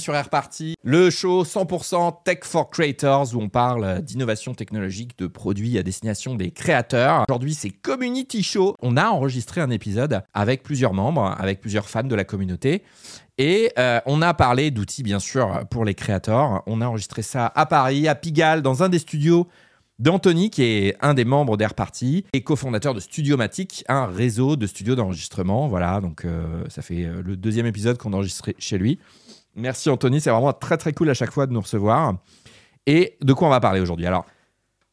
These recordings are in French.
sur Air Party, le show 100% Tech for Creators où on parle d'innovation technologique, de produits à destination des créateurs. Aujourd'hui, c'est Community Show. On a enregistré un épisode avec plusieurs membres, avec plusieurs fans de la communauté. Et euh, on a parlé d'outils, bien sûr, pour les créateurs. On a enregistré ça à Paris, à Pigalle, dans un des studios d'Anthony, qui est un des membres d'Air Party et cofondateur de Studiomatic, un réseau de studios d'enregistrement. Voilà, donc euh, ça fait euh, le deuxième épisode qu'on a chez lui. Merci Anthony, c'est vraiment très très cool à chaque fois de nous recevoir. Et de quoi on va parler aujourd'hui? Alors,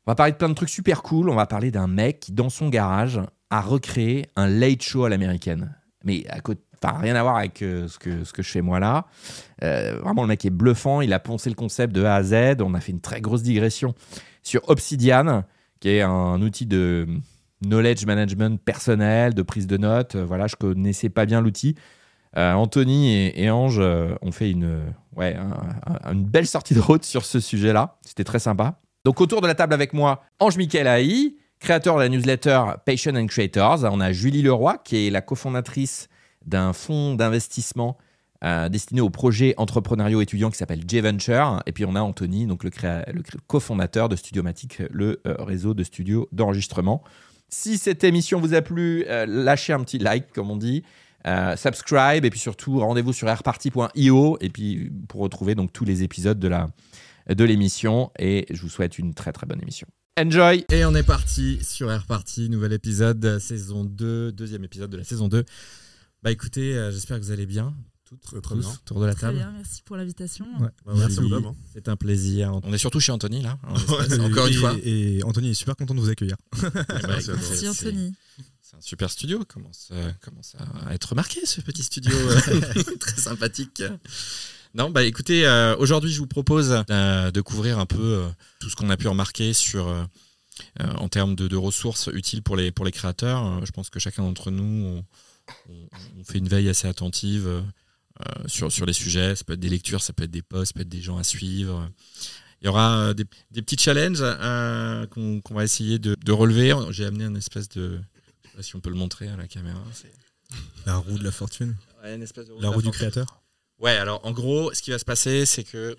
on va parler de plein de trucs super cool. On va parler d'un mec qui, dans son garage, a recréé un late show à l'américaine. Mais à côté, enfin rien à voir avec euh, ce, que, ce que je fais moi là. vraiment, le mec est bluffant. Il a poncé le concept de A à Z. On a fait une très grosse digression sur Obsidian, qui est un outil de knowledge management personnel, de prise de notes. Euh, voilà, je connaissais pas bien l'outil. Euh, Anthony et, Ange euh, ont fait une, ouais, une belle sortie de route sur ce sujet-là. C'était très sympa. Donc autour de la table avec moi, Ange Michael Haï, créateur de la newsletter Patient and Creators. On a Julie Leroy, qui est la cofondatrice d'un fonds d'investissement euh, destiné aux projets entrepreneuriaux étudiants qui s'appelle J-Venture. Et puis on a Anthony, donc le, le cofondateur de Studiomatic, le réseau de studios d'enregistrement. Si cette émission vous a plu, lâchez un petit like, comme on dit. Subscribe et puis surtout rendez-vous sur airparty.io et puis pour retrouver donc tous les épisodes de la de l'émission et je vous souhaite une très très bonne émission. Enjoy Et on est parti sur Airparty, nouvel épisode, saison 2, deuxième épisode de la saison 2. Bah écoutez, j'espère que vous allez bien toutes, très, bien. autour de la table. Bien, merci pour l'invitation. Ouais. Bah, merci, hein. C'est un plaisir. On est surtout chez Anthony là. encore une fois. Et Anthony est super content de vous accueillir. merci, merci Anthony. Un super studio, commence, commence à être remarqué ce petit studio euh, très sympathique. Non, bah écoutez, euh, aujourd'hui je vous propose euh, de couvrir un peu tout ce qu'on a pu remarquer sur en termes de, de, ressources utiles pour les, pour les créateurs. je pense que chacun d'entre nous, on, on, fait une veille assez attentive euh, sur, sur les sujets. Ça peut être des lectures, ça peut être des posts, ça peut être des gens à suivre. Il y aura euh, des, des petits challenges euh, qu'on va essayer de, de relever. J'ai amené une espèce de. Je sais pas si on peut le montrer à la caméra. La roue de la fortune. Ouais, une espèce de roue la roue du créateur. Ouais, alors en gros, ce qui va se passer, c'est que.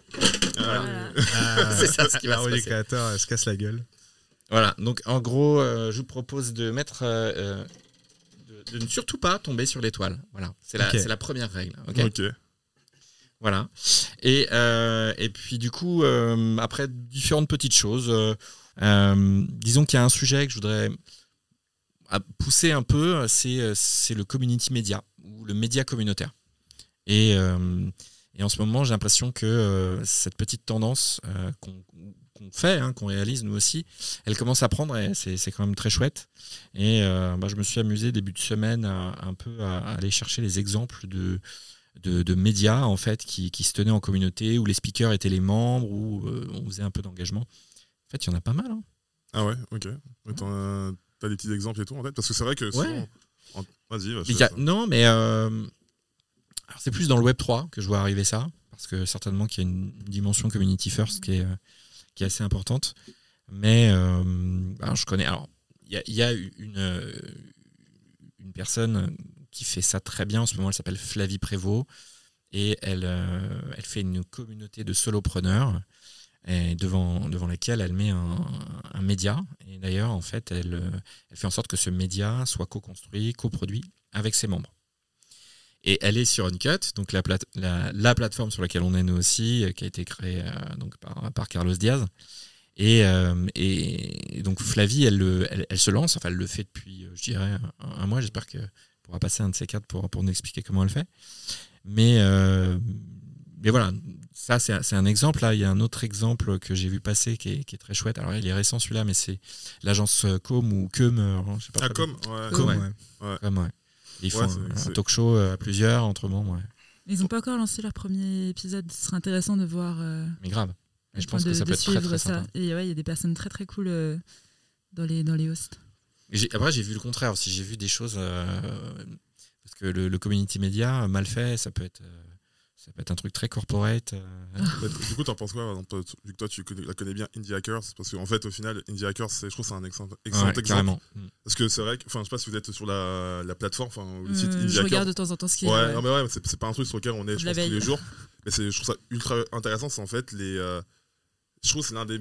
Ah, c'est ça ce qui va la roue du créateur, elle se casse la gueule. Voilà, donc en gros, je vous propose de mettre de ne surtout pas tomber sur l'étoile. Voilà, c'est la, la, première règle. Ok? Voilà. Et, euh, et puis du coup, euh, après différentes petites choses, euh, disons qu'il y a un sujet que je voudrais pousser un peu, c'est le community media ou le média communautaire. Et, et en ce moment, j'ai l'impression que cette petite tendance qu'on fait, hein, qu'on réalise nous aussi, elle commence à prendre et c'est quand même très chouette. Et euh, bah, je me suis amusé début de semaine à, un peu à, aller chercher les exemples de, de, médias en fait qui, qui, se tenaient en communauté, où les speakers étaient les membres, où euh, on faisait un peu d'engagement. En fait, il y en a pas mal. Hein. Ah ouais, ok. T'as des petits exemples et tout en tête Parce que c'est vrai que ouais. Vas-y, Non, mais euh, c'est plus dans le Web 3 que je vois arriver ça. Parce que certainement qu'il y a une dimension community first qui est, qui est assez importante. Mais euh, je connais. Alors, il y, a, une, euh, une personne qui fait ça très bien en ce moment. Elle s'appelle Flavie Prévost et elle, euh, elle fait une communauté de solopreneurs devant, devant laquelle elle met un, média. Et d'ailleurs, en fait, elle, elle fait en sorte que ce média soit co-construit, co-produit avec ses membres. Et elle est sur Uncut, donc la, la, la, plateforme sur laquelle on est nous aussi, euh, qui a été créée euh, donc par, par, Carlos Diaz. Et, euh, et, donc Flavie, elle, elle, se lance, enfin elle le fait depuis, je dirais, un, mois. J'espère qu'elle pourra passer un de ces quatre pour, pour nous expliquer comment elle fait. Mais, mais voilà, ça c'est un exemple. Là, il y a un autre exemple que j'ai vu passer qui est, qui est, très chouette. Alors il est récent celui-là, mais c'est l'agence Com ou Com. Je sais pas ah, Com, ouais. Com, ouais. Com, ouais. Ils font un, talk show euh, à plusieurs entre membres. Ouais. Ils n'ont pas encore lancé leur premier épisode. Ce serait intéressant de voir. Euh, Mais grave. Et je pense que ça peut être très, très ça. Sympa. Et ouais, il y a des personnes très très cool euh, dans, les, dans les hosts. Après, j'ai vu le contraire aussi. J'ai vu des choses. parce que le, le, community media, mal fait, ça peut être, ça peut être un truc très corporate. euh, Mais du coup, t'en penses quoi, exemple, vu que toi, tu connais, la connais bien Indie Hackers Parce qu'en fait, au final, Indie Hackers, je trouve que c'est un excellent, excellent ouais, exemple. carrément. Parce que c'est vrai que, enfin, je sais pas si vous êtes sur la, la plateforme, enfin, le site Euh, Indie je Hackers. regarde de temps en temps ce qui est. Ouais, non, mais ouais, c'est pas un truc sur lequel on est, je pense, tous les jours. Mais je trouve ça ultra intéressant. C'est en fait les. euh, je trouve que c'est l'un des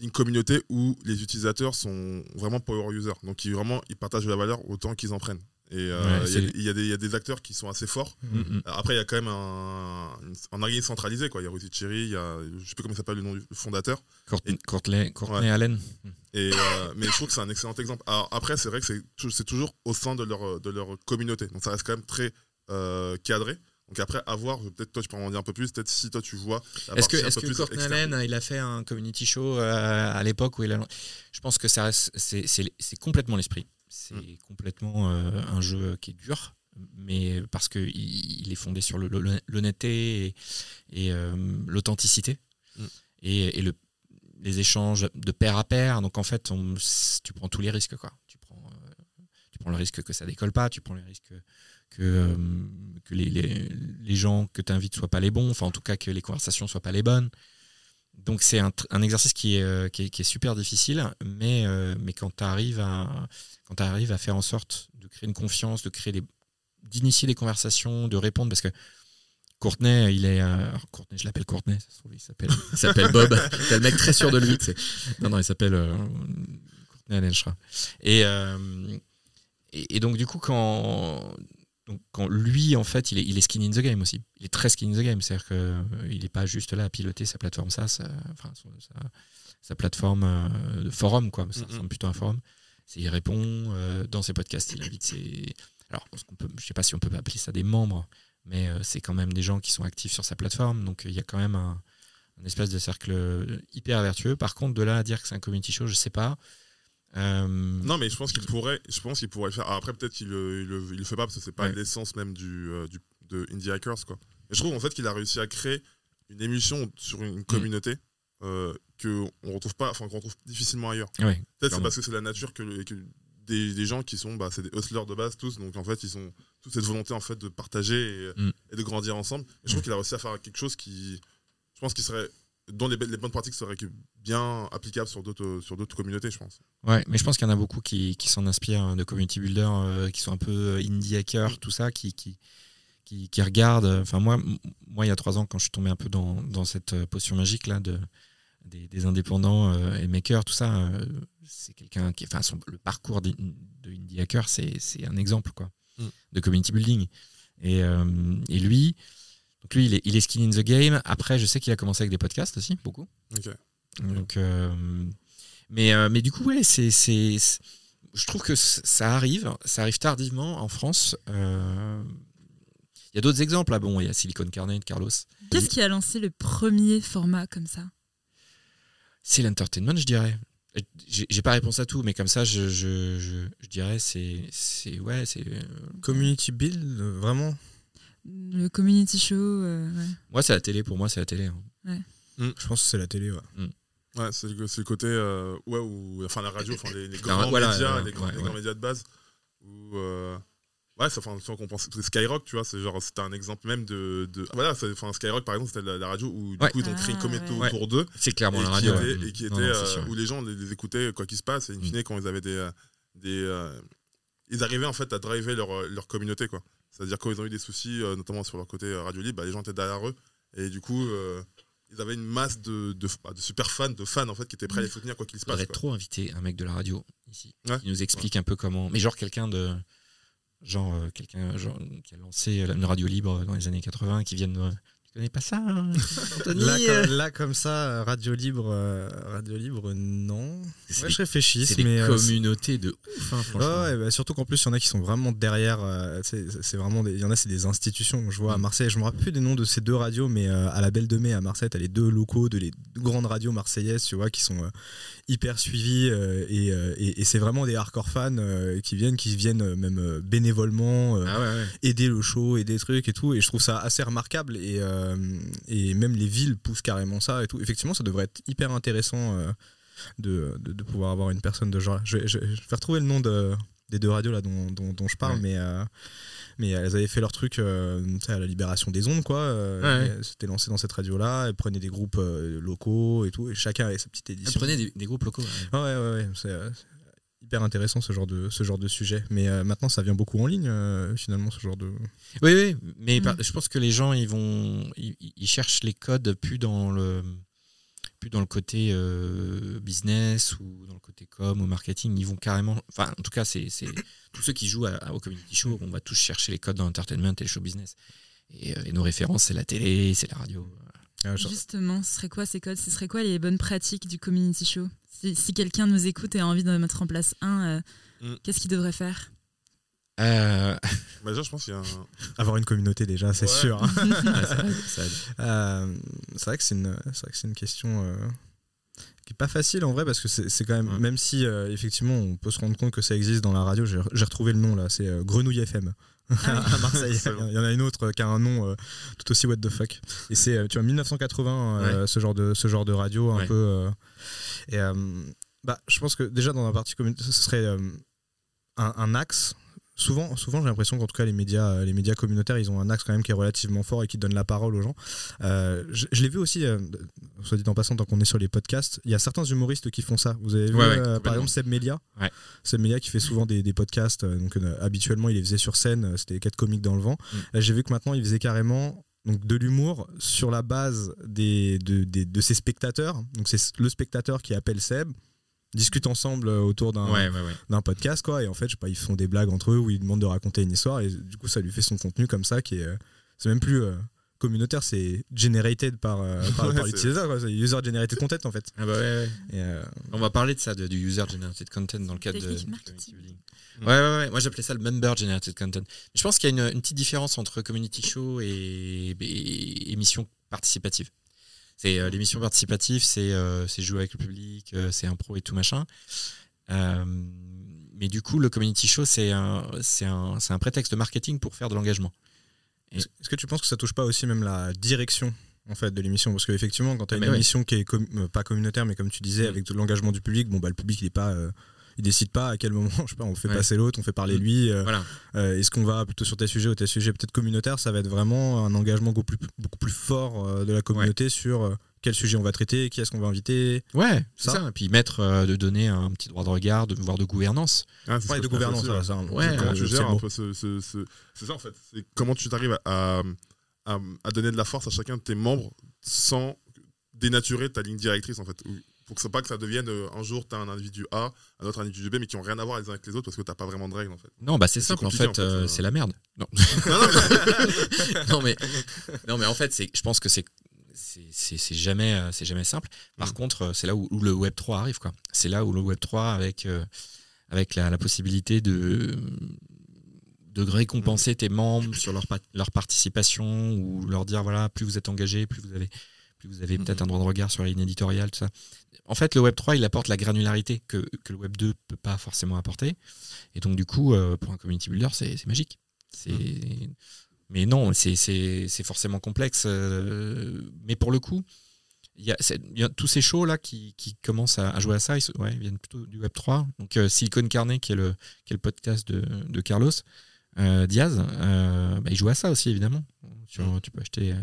une communauté où les utilisateurs sont vraiment power users. Donc, ils, vraiment, ils partagent de la valeur autant qu'ils en prennent. Et euh, Ouais, il y a- y, des- il y a des acteurs qui sont assez forts. Mm, mm. Après, il y a quand même un, un organisme centralisé. Quoi. Il y a Rudy Cherry, il y a, je sais plus comment il s'appelle le nom du fondateur. Courtney, Et- Courtney- Courtney Ouais. Allen. Et, euh, mais je trouve que c'est un excellent exemple. Alors, après, c'est vrai que c'est tou- c'est toujours au sein de leur, de leur communauté. Donc ça reste quand même très euh, cadré. Donc après, à voir, peut-être toi tu peux en dire un peu plus, peut-être si toi tu vois. Est-ce que, plus Courtney. Allen, il a fait un community show à l'époque où il a. Je pense que c'est complètement l'esprit. C'est Mm. complètement euh, un jeu qui est dur, mais parce qu'il il est fondé sur l'honnêteté et, et, euh, l'authenticité Mm. et, et le, les échanges de pair à pair. Donc en fait, on- tu prends tous les risques. Quoi. Tu, prends, euh, tu prends le risque que ça décolle pas, tu prends le risque que, euh, que les, les, les gens que tu invites soient pas les bons, enfin en tout cas que les conversations soient pas les bonnes. Donc c'est un, exercice qui est, euh, qui, est, qui est super difficile, mais, euh, mais quand tu arrives à quand tu arrives à faire en sorte de créer une confiance, de créer des d'initier des conversations, de répondre parce que Courtenay, il est euh, Courtenay, je l'appelle Courtenay, ça se trouve, il s'appelle il s'appelle Bob, c'est le mec très sûr de lui, tu sais. Non non, il s'appelle euh, Courtenay. Et, euh, et et donc du coup quand donc quand lui en fait il est, il est skin in the game aussi. Il est très skin in the game. C'est à dire qu'il n'est pas juste là à piloter sa plateforme ça enfin son- sa, sa plateforme euh, de forum quoi. Ça Mhm. ressemble plutôt à un forum. C'est il répond euh, dans ses podcasts il invite ses alors peut je sais pas si on peut appeler ça des membres mais euh, c'est quand même des gens qui sont actifs sur sa plateforme. Donc euh, il y a quand même un, un espèce de cercle hyper vertueux. Par contre de là à dire que c'est un community show je sais pas Euh, Non, mais je pense qu'il pourrait, je pense qu'il pourrait le faire. Après, peut-être qu'il le, il le, il le fait pas parce que c'est pas Ouais. l'essence même du, euh, du, de Indie Hackers, quoi. Mais je trouve en fait qu'il a réussi à créer une émission sur une communauté euh, que on retrouve pas, enfin qu'on retrouve difficilement ailleurs. ouais, Peut-être c'est parce que c'est la nature que, le- que des, des gens qui sont, bah, c'est des hustlers de base tous, donc en fait ils ont toute cette volonté en fait de partager et, Mm. et de grandir ensemble. Et je trouve qu'il a réussi à faire quelque chose qui, je pense, qui serait dont les, les bonnes pratiques seraient bien applicables sur d'autres sur d'autres communautés, je pense. Ouais, mais je pense qu'il y en a beaucoup qui, qui s'en inspirent de community builders euh, qui sont un peu euh, indie hackers, tout ça, qui, qui, qui, qui regardent. Enfin, moi, moi, il y a trois ans, quand je suis tombé un peu dans, dans cette euh, potion magique là de, des, des indépendants euh, et makers, tout ça, euh, c'est quelqu'un qui. Enfin, son- le parcours de indie hacker, c'est un exemple quoi, Mm. de community building. Et, et lui, donc lui, il est, il est skin in the game. Après, je sais qu'il a commencé avec des podcasts aussi, beaucoup. Ok. Donc, euh, mais, euh, mais du coup, ouais, c'est, c'est, c'est- je trouve que ça arrive, ça arrive tardivement en France. Euh, Il y a d'autres exemples. Là. Bon, il y a Silicon Carnet de Carlos. Qu'est-ce qui a lancé le premier format comme ça? C'est l'entertainment, je dirais. J'ai, j'ai pas réponse à tout, mais comme ça, je, je, je, je dirais, c'est, c'est, ouais, c'est. Community build, vraiment? Le community show. euh, ouais. moi, c'est la télé. Pour moi, c'est la télé. hein. Je pense que c'est la télé, ouais. Ouais, c'est le, c'est le côté euh, ouais ou enfin la radio, enfin les, les La- grands voilà, médias, ouais, les, grands, ouais, les grands ouais. médias de base. Où, euh, ouais, ça, enfin, qu'on pense, c'est Skyrock, tu vois, c'est genre c'était un exemple même de, de voilà, c'est- enfin Skyrock par exemple, c'était la, la radio où du Ouais. coup ils ont créé une Ah, communauté ouais. autour d'eux C'est clairement la radio. était, ouais. et qui Non, était non, c'est euh, où les gens les, les écoutaient quoi qu'il se passe et in Mm. fine quand ils avaient des des euh, ils arrivaient en fait à driver leur, leur communauté quoi. C'est-à-dire quand ils ont eu des soucis euh, notamment sur leur côté euh, radio libre, bah, les gens étaient derrière eux et du coup euh, ils avaient une masse de, de, bah, de super fans, de fans en fait qui étaient prêts à les soutenir quoi qu'il se passe. quoi. trop inviter un mec de la radio ici Ouais. qui nous explique un peu comment mais genre quelqu'un de genre quelqu'un qui a lancé une radio libre dans les années 80 qui tu connais pas ça hein, Anthony Là, euh comme, là, comme ça, radio libre, euh, radio libre, non. Ouais, je réfléchis, c'est des mais euh, communautés de ouf hein, franchement Ouais, ouais, bah, surtout qu'en plus, il y en a qui sont vraiment derrière. euh, c'est c'est vraiment il y en a, c'est des institutions. Je vois à Mm. Marseille, je me rappelle plus des noms de ces deux radios, mais euh, à la Belle de Mai à Marseille, t'as les deux locaux de les grandes radios marseillaises, tu vois, qui sont euh, hyper suivis euh, et, euh, et- et c'est vraiment des hardcore fans euh, qui viennent, qui viennent même bénévolement. ah ouais, ouais. aider le show et des trucs et tout et je trouve ça assez remarquable et, et même les villes poussent carrément ça et tout effectivement ça devrait être hyper intéressant de, de, de pouvoir avoir une personne de genre je, vais- je, je vais retrouver le nom de des deux radios là dont, dont, dont je parle, Ouais. mais, euh, mais elles avaient fait leur truc euh, à la libération des ondes, quoi. euh, Ouais. elles s'étaient lancées dans cette radio-là, elles prenaient des groupes euh, locaux et tout, et chacun avait sa petite édition. prenait des, des groupes locaux. ouais. Ouais, ouais, ouais, c'est hyper intéressant ce genre de, ce genre de sujet. Mais maintenant, ça vient beaucoup en ligne, finalement, ce genre de. Oui, oui, mais Mm. je pense que les gens, ils vont, ils, ils cherchent les codes plus dans le, plus dans le côté euh, business ou dans le côté com ou marketing. Ils vont carrément, enfin, en tout cas, c'est, c'est tous ceux qui jouent à- à- au community show, on va tous chercher les codes dans l'entertainment et le show business. Et, euh, et nos références, c'est la télé, c'est la radio. Ah, Justement, ce serait quoi ces codes? Ce serait quoi les bonnes pratiques du community show? Si, si quelqu'un nous écoute et a envie de mettre en place un, euh, Mm. qu'est-ce qu'il devrait faire? Euh, Bah, déjà, je pense qu'il y a un. Avoir une communauté déjà, c'est Ouais. sûr. hein. aide. Euh, c'est vrai que c'est une, c'est vrai que c'est une question euh, qui est pas facile en vrai parce que c'est quand même, Ouais. même si euh, effectivement on peut se rendre compte que ça existe dans la radio, j'ai retrouvé le nom là, c'est euh, Grenouille FM. Ah à Marseille, il y en a une autre euh, qui a un nom euh, tout aussi what the fuck. Et c'est euh, tu vois 1980 euh, ce genre de ce genre de radio un Ouais. peu. euh, et euh, bah je pense que déjà dans la partie communautaire, ce serait euh, un, un axe. Souvent, souvent j'ai l'impression qu'en tout cas les médias, euh, les médias communautaires, ils ont un axe quand même qui est relativement fort et qui donne la parole aux gens. Euh, je je l'ai vu aussi, euh, soit dit en passant, tant qu'on est sur les podcasts, il y a certains humoristes qui font ça. Vous avez vu, Ouais, ouais, euh, par exemple, Seb Melia Ouais. Seb Melia qui fait souvent des, des podcasts. donc, habituellement, il les faisait sur scène, c'était quatre comiques dans le vent. Mm. Là, j'ai vu que maintenant, il faisait carrément donc, de l'humour sur la base des, de, des- de ses spectateurs. Donc, c'est le spectateur qui appelle Seb discutent ensemble euh, autour d'un Ouais, ouais, ouais. d'un podcast quoi et en fait je sais pas ils font des blagues entre eux où ils demandent de raconter une histoire et du coup ça lui fait son contenu comme ça qui est euh, c'est même plus euh, communautaire c'est generated par euh, par, Ouais, par l'utilisateur user generated content en fait Ah bah ouais, ouais. et, euh, On va parler de ça, de- du user generated content dans le cadre de. Ouais, ouais, ouais. Moi, j'appelais ça le member generated content. Je pense qu'il y a une, une petite différence entre community show et, et émission participative. C'est euh, l'émission participative, c'est euh, c'est jouer avec le public, euh, c'est impro et tout machin. Mais du coup, le community show, c'est un, un, un prétexte marketing pour faire de l'engagement. Et- est-ce que tu penses que ça touche pas aussi même la direction en fait de l'émission? Parce qu'effectivement quand tu as Ah, une ouais. émission qui est com- pas communautaire mais comme tu disais Mm. avec de l'engagement du public bon bah le public il est pas euh, il décide pas à quel moment je sais pas on fait Ouais. passer l'autre on fait parler Mm. lui euh, Voilà. Euh, Est-ce qu'on va plutôt sur tes sujets ou tes sujets peut-être communautaires Ça va être vraiment un engagement beaucoup plus, beaucoup plus fort euh, de la communauté sur euh, quel sujet on va traiter, qui est-ce qu'on va inviter. Ouais, c'est Ça. ça. Et puis mettre, euh, de donner un petit droit de regard, de, voire de gouvernance. Ah, Ouais, de gouvernance, ça. un- Ouais, comment euh, tu c'est gères c'est ça en fait c'est comment tu t'arrives à, à, à donner de la force à chacun de tes membres sans dénaturer ta ligne directrice en fait pour que ça pas que ça devienne euh, un jour tu as un individu A un autre individu B mais qui ont rien à voir les uns avec les autres parce que t'as pas vraiment de règles en fait Non, bah c'est simple. En fait, en fait, euh, euh. c'est la merde. Non. non, non, mais- non mais non mais en fait c'est je pense que c'est jamais c'est jamais simple par Mm. contre c'est là où, où le web 3 arrive quoi c'est là où le web 3 avec euh, avec la, la possibilité de de récompenser tes membres sur leur, leur participation ou leur dire voilà plus vous êtes engagés plus vous avez vous avez peut-être un droit de regard sur la ligne éditoriale tout ça en fait le web 3 il apporte la granularité que, que le web 2 peut pas forcément apporter et donc du coup euh, pour un community builder c'est magique c'est mais non, c'est- forcément complexe. euh, mais pour le coup, il y a, y tous ces shows-là qui, qui commencent à, à jouer à ça, ils, se- ouais, ils viennent plutôt du Web3. Donc euh, Silicon Carnet, qui est le, qui est le podcast de, de Carlos euh, Diaz, euh, bah, il joue à ça aussi, évidemment. Sur- tu, peux acheter,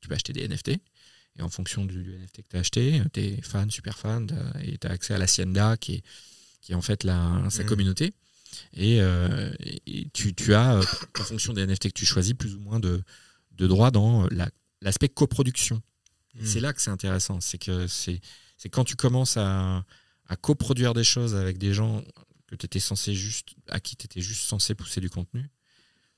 tu peux acheter des NFT. Et en fonction du, NFT que tu as acheté, tu es fan, super fan, et tu as accès à l'Hacienda, qui est, qui est en fait la, sa Mhm. communauté. Et, euh, et tu, tu as, euh, en fonction des NFT que tu choisis, plus ou moins de, de droits dans la- l'aspect coproduction. Et Mm. C'est là que c'est intéressant. C'est que c'est quand tu commences à, à coproduire des choses avec des gens que tu étais censé juste, à qui tu étais juste censé pousser du contenu.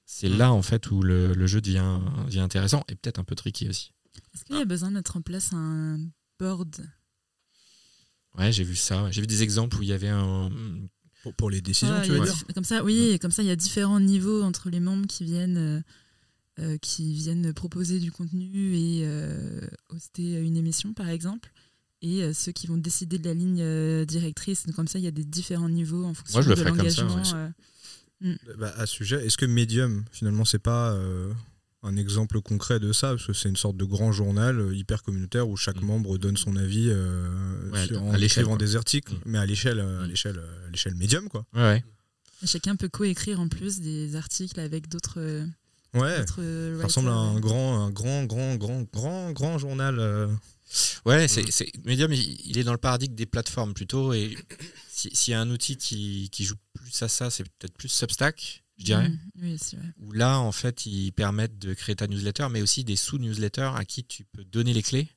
C'est Mm. là, en fait, où le, le jeu devient, devient intéressant et peut-être un peu tricky aussi. Est-ce qu'il y a besoin de mettre en place un board? Ouais, j'ai vu ça. J'ai vu des exemples où il y avait un. Pour, pour les décisions, tu veux dire Comme ça, oui, comme ça, il y a différents niveaux entre les membres qui viennent, euh, euh, qui viennent proposer du contenu et euh, hoster une émission, par exemple, et euh, ceux qui vont décider de la ligne euh, directrice. Donc, comme ça, il y a des différents niveaux en fonction Moi, je le de ferais comme ça, l'engagement. ouais. euh. Bah, à ce sujet, est-ce que Medium, finalement, c'est pas euh, un exemple concret de ça Parce que c'est une sorte de grand journal euh, hyper communautaire où chaque Mm. membre donne son avis euh, Ouais, sur- à en écrivant des articles, Mm. mais à l'échelle, euh, à Mm. l'échelle, euh, à l'échelle Medium, quoi. Ouais, ouais. Et chacun peut coécrire en plus des articles avec d'autres. Ouais. d'autres, Ça ressemble à un grand, un grand, grand, grand, grand, grand journal. euh. Ouais, c'est, c'est- Medium, il est dans le paradigme des plateformes plutôt. Et si- s'il y a un outil qui, qui joue plus à ça, c'est peut-être plus Substack, je dirais. Mm, oui, c'est vrai. Où là, en fait, ils permettent de créer ta newsletter, mais aussi des sous-newsletters à qui tu peux donner les clés.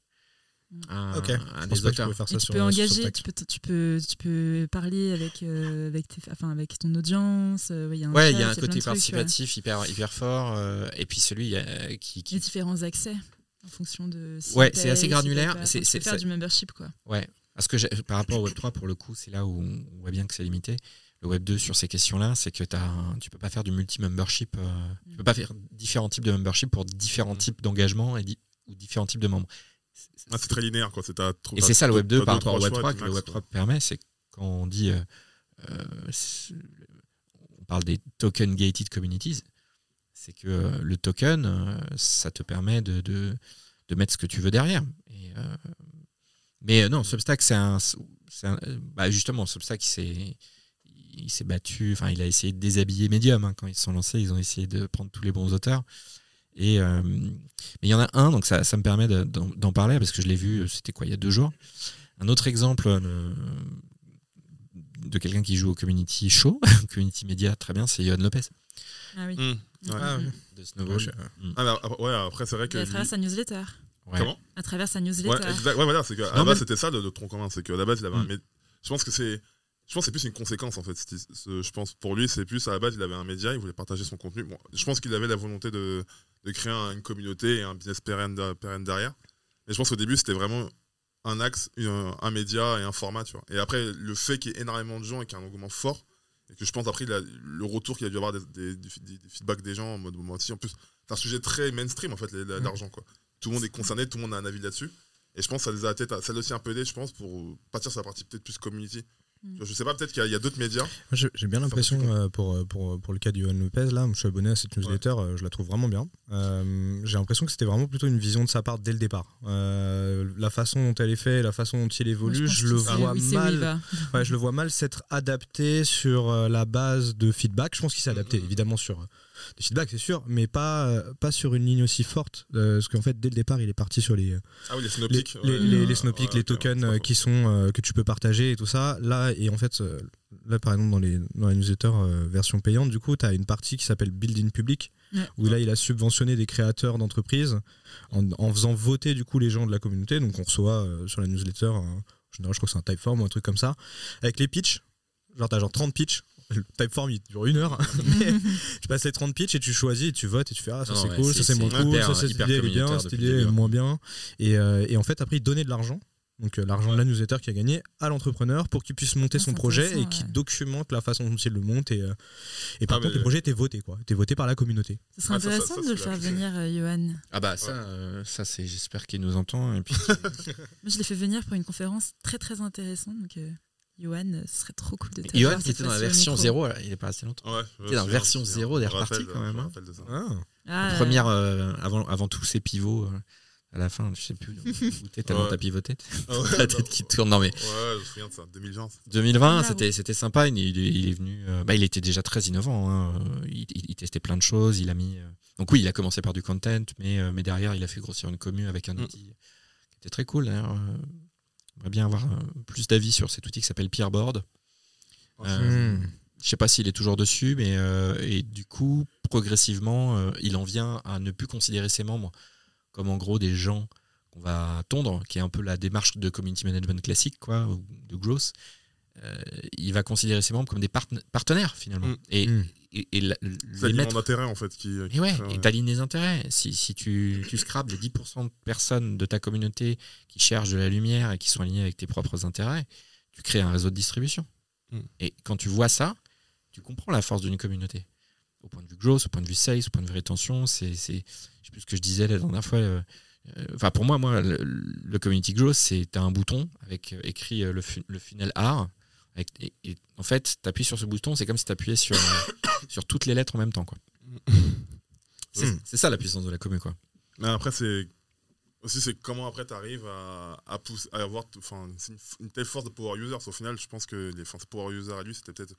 Mm. À, Ok. à des tu auteurs. tu sur peux engager, tu peux, tu peux, tu peux parler avec, euh, avec, tes, enfin, avec ton audience. euh, ouais, il y a un Ouais, il chat, y a un plein côté de trucs, ouais. participatif hyper, hyper fort. euh, et puis celui euh, qui, qui Les différents accès en fonction de. si Ouais, c'est assez granulaire, c'est- faire du membership, quoi. Ouais, parce que par rapport au Web3, pour le coup, c'est là où on on voit bien que c'est limité. Le Web2, sur ces questions-là, c'est que t'as un- tu peux pas faire du multi-membership. euh, Tu peux pas faire différents types de membership pour différents Mm. types d'engagement et di- ou différents types de membres. C'est- Ah, c'est très linéaire, quoi. C'est t'as- Et c'est ça le Web2 t'as par deux, rapport au Web3 choix, que et le Web3 quoi. permet, c'est quand on dit, euh, euh, c'est- on parle des token gated communities, c'est que euh, le token, euh, ça te permet de, de, de mettre ce que tu veux derrière. Et, euh, mais euh, non, Substack, c'est un, c'est un- bah justement, Substack, il s'est, il s'est battu, enfin, il a essayé de déshabiller Medium hein, quand ils se sont lancés. Ils ont essayé de prendre tous les bons auteurs. Et euh, mais il y en a un, donc ça, ça me permet de- d'en parler parce que je l'ai vu, euh, c'était quoi, il y a deux jours. Un autre exemple euh, de quelqu'un qui joue au community show, community media, très bien, c'est Yohan Lopez. Ah oui. Hum, ouais. Ah, Mhm. de Snowball. je- Ah, mais après- ouais, après, c'est vrai Et que. à travers lui- sa newsletter. Ouais. Comment? À travers sa Ouais, newsletter. exact. Ouais, voilà, c'est qu'à Non, la base, mais- c'était ça le, le tronc commun. C'est qu'à la base, il avait un. Mm. mé- Je pense que c'est. Je pense que c'est plus une conséquence en fait. Je pense pour lui, c'est plus à la base, il avait un média, il voulait partager son contenu. Bon, je pense qu'il avait la volonté de, de créer un- une communauté et un business pérenne, de- pérenne derrière. Mais je pense qu'au début, c'était vraiment un axe, un, un média et un format. Tu vois. Et après, le fait qu'il y ait énormément de gens et qu'il y ait un engouement fort, et que je pense après a- le retour qu'il a dû avoir des, des- des- des- des feedbacks des gens en mode moi aussi. En plus, c'est un sujet très mainstream en fait, Mm. l'argent. quoi. Tout le monde est concerné, tout le monde a un avis là-dessus. Et je pense que ça les a peut-être ça aussi un peu aidé, je pense, pour partir sur la partie peut-être plus community. Mm. Je sais pas, peut-être qu'il y a- d'autres médias. J'ai bien l'impression, euh, pour, euh, pour, pour le cas de Johan Lopez, là, je suis abonné à cette newsletter, euh, je la trouve vraiment bien. Euh, J'ai l'impression que c'était vraiment plutôt une vision de sa part dès le départ. Euh, la façon dont elle est faite, la façon dont il évolue, Moi, je le vois oui, mal. Ouais, je le vois mal s'être adapté sur la base de feedback. Je pense qu'il s'est adapté, Mhm. évidemment, sur euh, des feedbacks, c'est sûr, mais pas, euh, pas sur une ligne aussi forte. euh, parce qu'en fait, dès le départ, il est parti sur les, Ah oui, les les, synoptiques. les, ouais, les- euh, les ouais, les tokens euh, qui sont euh, que tu peux partager et tout ça. Là, et en fait, euh, là par exemple dans les dans la newsletter euh, version payante, du coup, tu as une partie qui s'appelle Build in Public Ouais. où là, il a subventionné des créateurs d'entreprises en, en faisant voter du coup les gens de la communauté. Donc on reçoit euh, sur la newsletter, euh, en général, je crois que c'est un typeform ou un truc comme ça, avec les pitchs. Genre t'as genre 30 pitchs. Le typeform il dure une heure, mais tu passes les 30 pitchs et tu choisis et tu votes et tu fais ah ça c'est ouais, cool, c'est- ça c'est moins c'est cool, ça cette hyper idée elle est bien, communautaire cette depuis idée le est début, moins bien. Et, euh, et en fait après il donnait de l'argent donc euh, l'argent de la newsletter qui a gagné à l'entrepreneur pour qu'il puisse monter Ah, son c'est projet et qu'il ouais. documente la façon dont il le monte et, euh, et par Ah, contre le projet était voté quoi, était voté par la communauté. Ce serait Ah, ça, ça, intéressant ça, de le c'est faire venir, euh, Johan. Ah bah ça, euh, ça c'est, j'espère qu'il nous entend. Et puis, Moi, je l'ai fait venir pour une conférence très très intéressante. Donc, euh, Johan, ce serait trop cool de t'avoir Johan qui était dans la version micro. 0, alors, il est pas resté longtemps. Ouais, T'es dans je- version je- zéro des rappelle, quand même, hein. rappelle de ça. Ah, La euh, première, euh, avant, avant tous ces pivots, euh, à la fin, je sais plus où t'es, tellement Ouais. t'as pivoté. Ah ouais, la bah, tête qui tourne. Non mais Ouais, je me souviens de ça, 2020. ça. 2020, Ah, c'était, c'était sympa. Il, il est- il est venu. euh, bah, il était déjà très innovant. hein, Il, il- il testait plein de choses. Il a mis. euh, donc oui, il a commencé par du content, mais, euh, mais derrière, il a fait grossir une commu avec un Mm. outil qui était très cool. D'ailleurs, j'aimerais bien avoir euh, plus d'avis sur cet outil qui s'appelle Peerboard. Euh, Hmm. Je sais pas s'il est toujours dessus, mais euh, et du coup, progressivement, euh, il en vient à ne plus considérer ses membres comme en gros des gens qu'on va tondre, qui est un peu la démarche de community management classique, quoi, ou de growth. Euh, il va considérer ses membres comme des partena- partenaires finalement, Mm. et, Mm. et, et la- C'est les mettre. en fait qui. qui Et ouais, crée, et t'alignes les intérêts. Si, si tu, tu scrapes les 10% de personnes de ta communauté qui cherchent de la lumière et qui sont alignées avec tes propres intérêts, tu crées un réseau de distribution. Mm. Et quand tu vois ça, tu comprends la force d'une communauté. Au point de vue growth, au point de vue sales, au point de vue rétention, c'est, c'est je sais plus ce que je disais la dernière fois. euh, euh, Enfin, pour moi, moi, le, le community growth, c'est t'as un bouton avec euh, écrit euh, le, fu- le funnel R. Avec, et, et en fait, tu appuies sur ce bouton, c'est comme si tu appuyais sur, euh, sur toutes les lettres en même temps. Quoi. C'est, Mm. c'est ça la puissance de la commu. Quoi. Mais après, c'est. Aussi, c'est comment après tu arrives à, à, pousser, à avoir. Enfin, c'est une, une telle force de power user. Au final, je pense que les ce power user à lui, c'était peut-être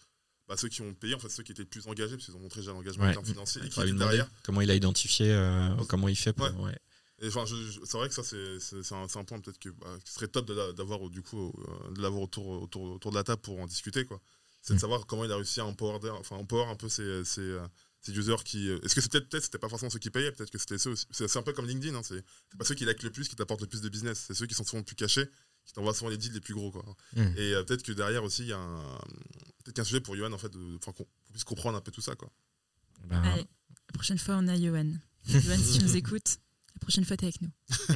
bah, ceux qui ont payé, en fait, ceux qui étaient le plus engagés, parce qu'ils ont montré déjà l'engagement Ouais. financiers, et qui étaient derrière. comment il a identifié, euh, comment il fait pour. Ouais. ouais. Et c'est vrai que ça, c'est un, c'est un point peut-être que, bah, qui serait top d'avoir du coup, euh, de l'avoir autour, autour, autour de la table pour en discuter, quoi. C'est de Mm. savoir comment il a réussi à empower, enfin, empower un peu ces, ces, euh, ces users qui. euh, Est-ce que c'était peut-être, c'était pas forcément ceux qui payaient, peut-être que c'était ceux. C'est c'est un peu comme LinkedIn, hein, c'est pas ceux qui like le plus qui t'apportent le plus de business, c'est ceux qui sont souvent le plus cachés, qui t'envoient souvent les deals les plus gros, quoi. Mm. Et euh, peut-être que derrière aussi, il y a un, peut-être qu'un sujet pour Yohan, en fait, enfin, qu'on qu'on puisse comprendre un peu tout ça, quoi. Ben, Allez, la prochaine fois, on a Johan. Johan, si tu nous écoutes, la prochaine fois, t'es avec nous.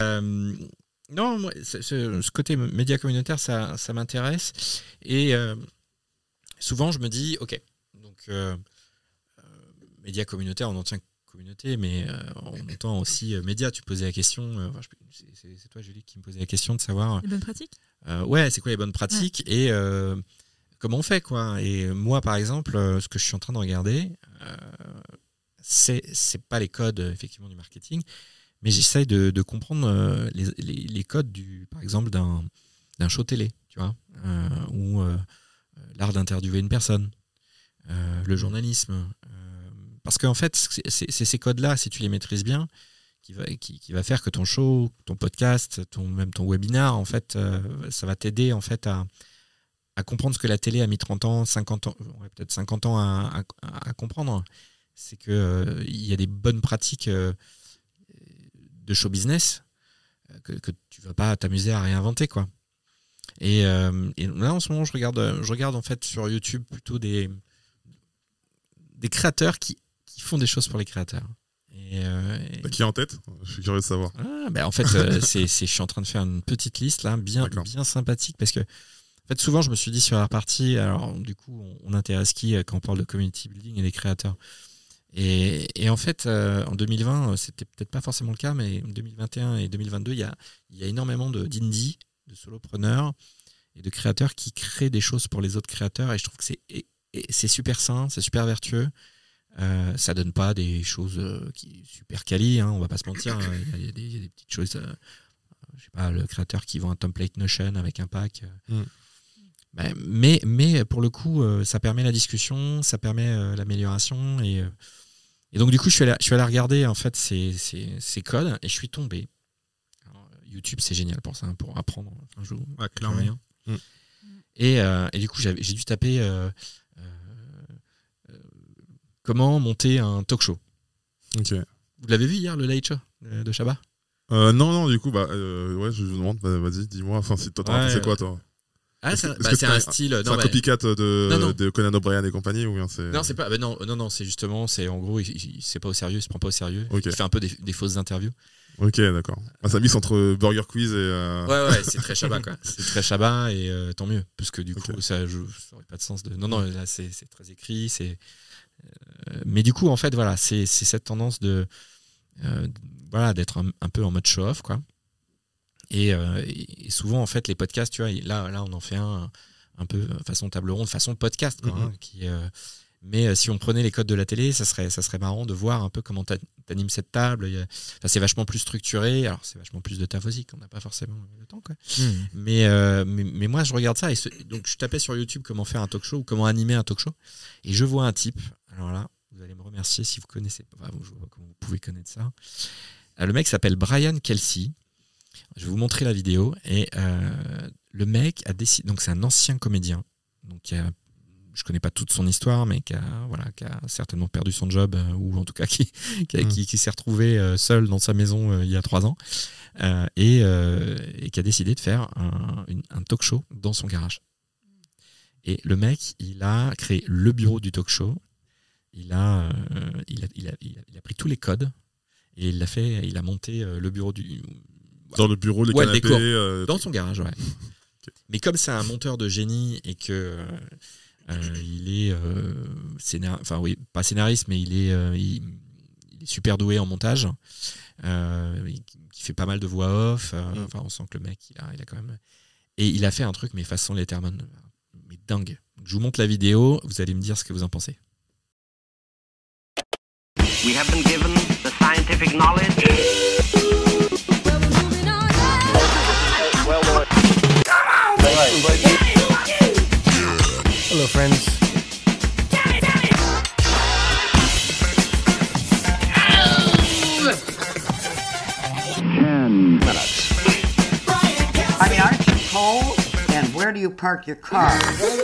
Euh, non, moi, ce, côté média communautaire, ça, ça m'intéresse. Et euh, souvent, je me dis, ok, donc euh, média communautaire, on entend communauté, mais euh, on entend aussi euh, média. Tu posais la question, euh, c'est- toi, Julie, qui me posait la question de savoir, Les bonnes pratiques? ouais, c'est quoi les bonnes pratiques? Et comment on fait, quoi. Et moi, par exemple, euh, ce que je suis en train de regarder, euh, c'est pas les codes euh, effectivement du marketing, mais j'essaye de, comprendre euh, les, les- codes du, par exemple, d'un show télé, tu vois, ou l'art d'interviewer une personne, le journalisme. parce qu'en fait, c'est ces codes-là, si tu les maîtrises bien, qui va, qui, qui va faire que ton show, ton podcast, ton, même ton webinar, en fait, ça va t'aider en fait à, à comprendre ce que la télé a mis 30 ans, 50 ans, ouais, peut-être 50 ans à, à- à comprendre. C'est que euh, y a des bonnes pratiques euh, de show business euh, que, que tu vas pas t'amuser à réinventer, quoi. Et, euh, et là, en ce moment, je regarde, je regarde en fait sur YouTube plutôt des, des créateurs qui, qui font des choses pour les créateurs. Et, euh, et- Qui est en tête Je suis curieux de savoir. ah, ben en fait, c'est, je suis en train de faire une petite liste là, bien, bien sympathique, parce que en fait, souvent, je me suis dit sur la partie, alors du coup, on, intéresse qui euh, quand on parle de community building et des créateurs? Et, et en fait, euh, en 2020, euh, c'était peut-être pas forcément le cas, mais en 2021 et 2022, il y a, il y a énormément de, d'indie, de solopreneurs et de créateurs qui créent des choses pour les autres créateurs, et je trouve que c'est, super sain, c'est super vertueux. Ça donne pas des choses qui super quali, hein, on va pas se mentir. hein. Il y, a- des- petites choses. je sais pas, le créateur qui vend un template Notion avec un pack. Mm. Ben, mais, mais pour le coup, euh, ça permet la discussion, ça permet euh, l'amélioration. Et, euh, et donc, du coup, je suis allé, je suis allé regarder en fait ces, ces, ces codes et je suis tombé. Alors, YouTube, c'est génial pour ça, hein, pour apprendre. Enfin, je, Ouais, clairement. rien. Mm. Et, euh, et du coup, j'ai dû taper euh, euh, euh, comment monter un talk show. Vous l'avez vu hier, le Late Show de, Euh, non, non, du coup, bah, euh, ouais, je vous demande, bah, vas-y, dis-moi, enfin, toi, as Ouais, pensé quoi, toi? Ah, c'est un- bah, c'est un style. C'est Non, un bah, copycat de, Non, non. de Conan O'Brien et compagnie ou bien c'est. non, c'est pas. bah non, non, non, c'est justement, c'est en gros, il, c'est pas au sérieux, il se prend pas au sérieux. Il fait un peu des, des fausses interviews. Ok, d'accord. Ah, ça mixe entre Burger Quiz et. euh, Ouais, ouais, c'est très Chabat, quoi. C'est très Chabat et euh, tant mieux, parce que du coup, Ok. ça, je, ça aurait pas de sens de. Non, non, là, c'est c'est très écrit, c'est. euh, mais du coup, en fait, voilà, c'est c'est cette tendance de. euh, voilà, d'être un, un peu en mode show-off, quoi. Et, euh, et- souvent, en fait, les podcasts, tu vois, là, là on en fait un un peu euh, façon table ronde, façon podcast, quoi. Mhm. hein, qui, euh, mais si on prenait les codes de la télé, ça serait, ça serait marrant de voir un peu comment t'a- t'animes cette table. Enfin, c'est vachement plus structuré. Alors, c'est vachement plus de taf aussi, qu'on n'a pas forcément le temps, quoi. Mais, euh, mais, mais moi, je regarde ça. Et ce- donc, je tapais sur YouTube comment faire un talk show ou comment animer un talk show. Et je vois un type. Alors là, vous allez me remercier si vous connaissez pas. Enfin, je vois comment vous pouvez connaître ça. Le mec s'appelle Brian Kelsey. Je vais vous montrer la vidéo. Et euh, le mec a décidé. Donc, c'est un ancien comédien. Donc, a- je connais pas toute son histoire, mais qui a, voilà, qui a certainement perdu son job, euh, ou en tout cas qui, qui, a- Mm. qui- qui s'est retrouvé euh, seul dans sa maison il y a trois ans. Et, et qui a décidé de faire un, une- un talk show dans son garage. Et le mec, il a créé le bureau du talk show. Il a, euh, il a, il a, il a- il a pris tous les codes et il l'a fait. Il a monté le bureau du Dans le bureau, les Ouais, le canapés. décor. euh, dans son garage, ouais. Mais comme c'est un monteur de génie et que euh, euh, il est euh, scénar- enfin oui, pas scénariste, mais il est, euh, il, il est super doué en montage. Euh, il, il fait pas mal de voix off. euh, Mm. Enfin, on sent que le mec, il a, il a quand même. Et il a fait un truc, mais façon Letterman, mais dingue. Je vous montre la vidéo. Vous allez me dire ce que vous en pensez. We have been given the scientific knowledge. Hello, friends. Ten minutes. I mean, aren't you cold? And where do you park your car?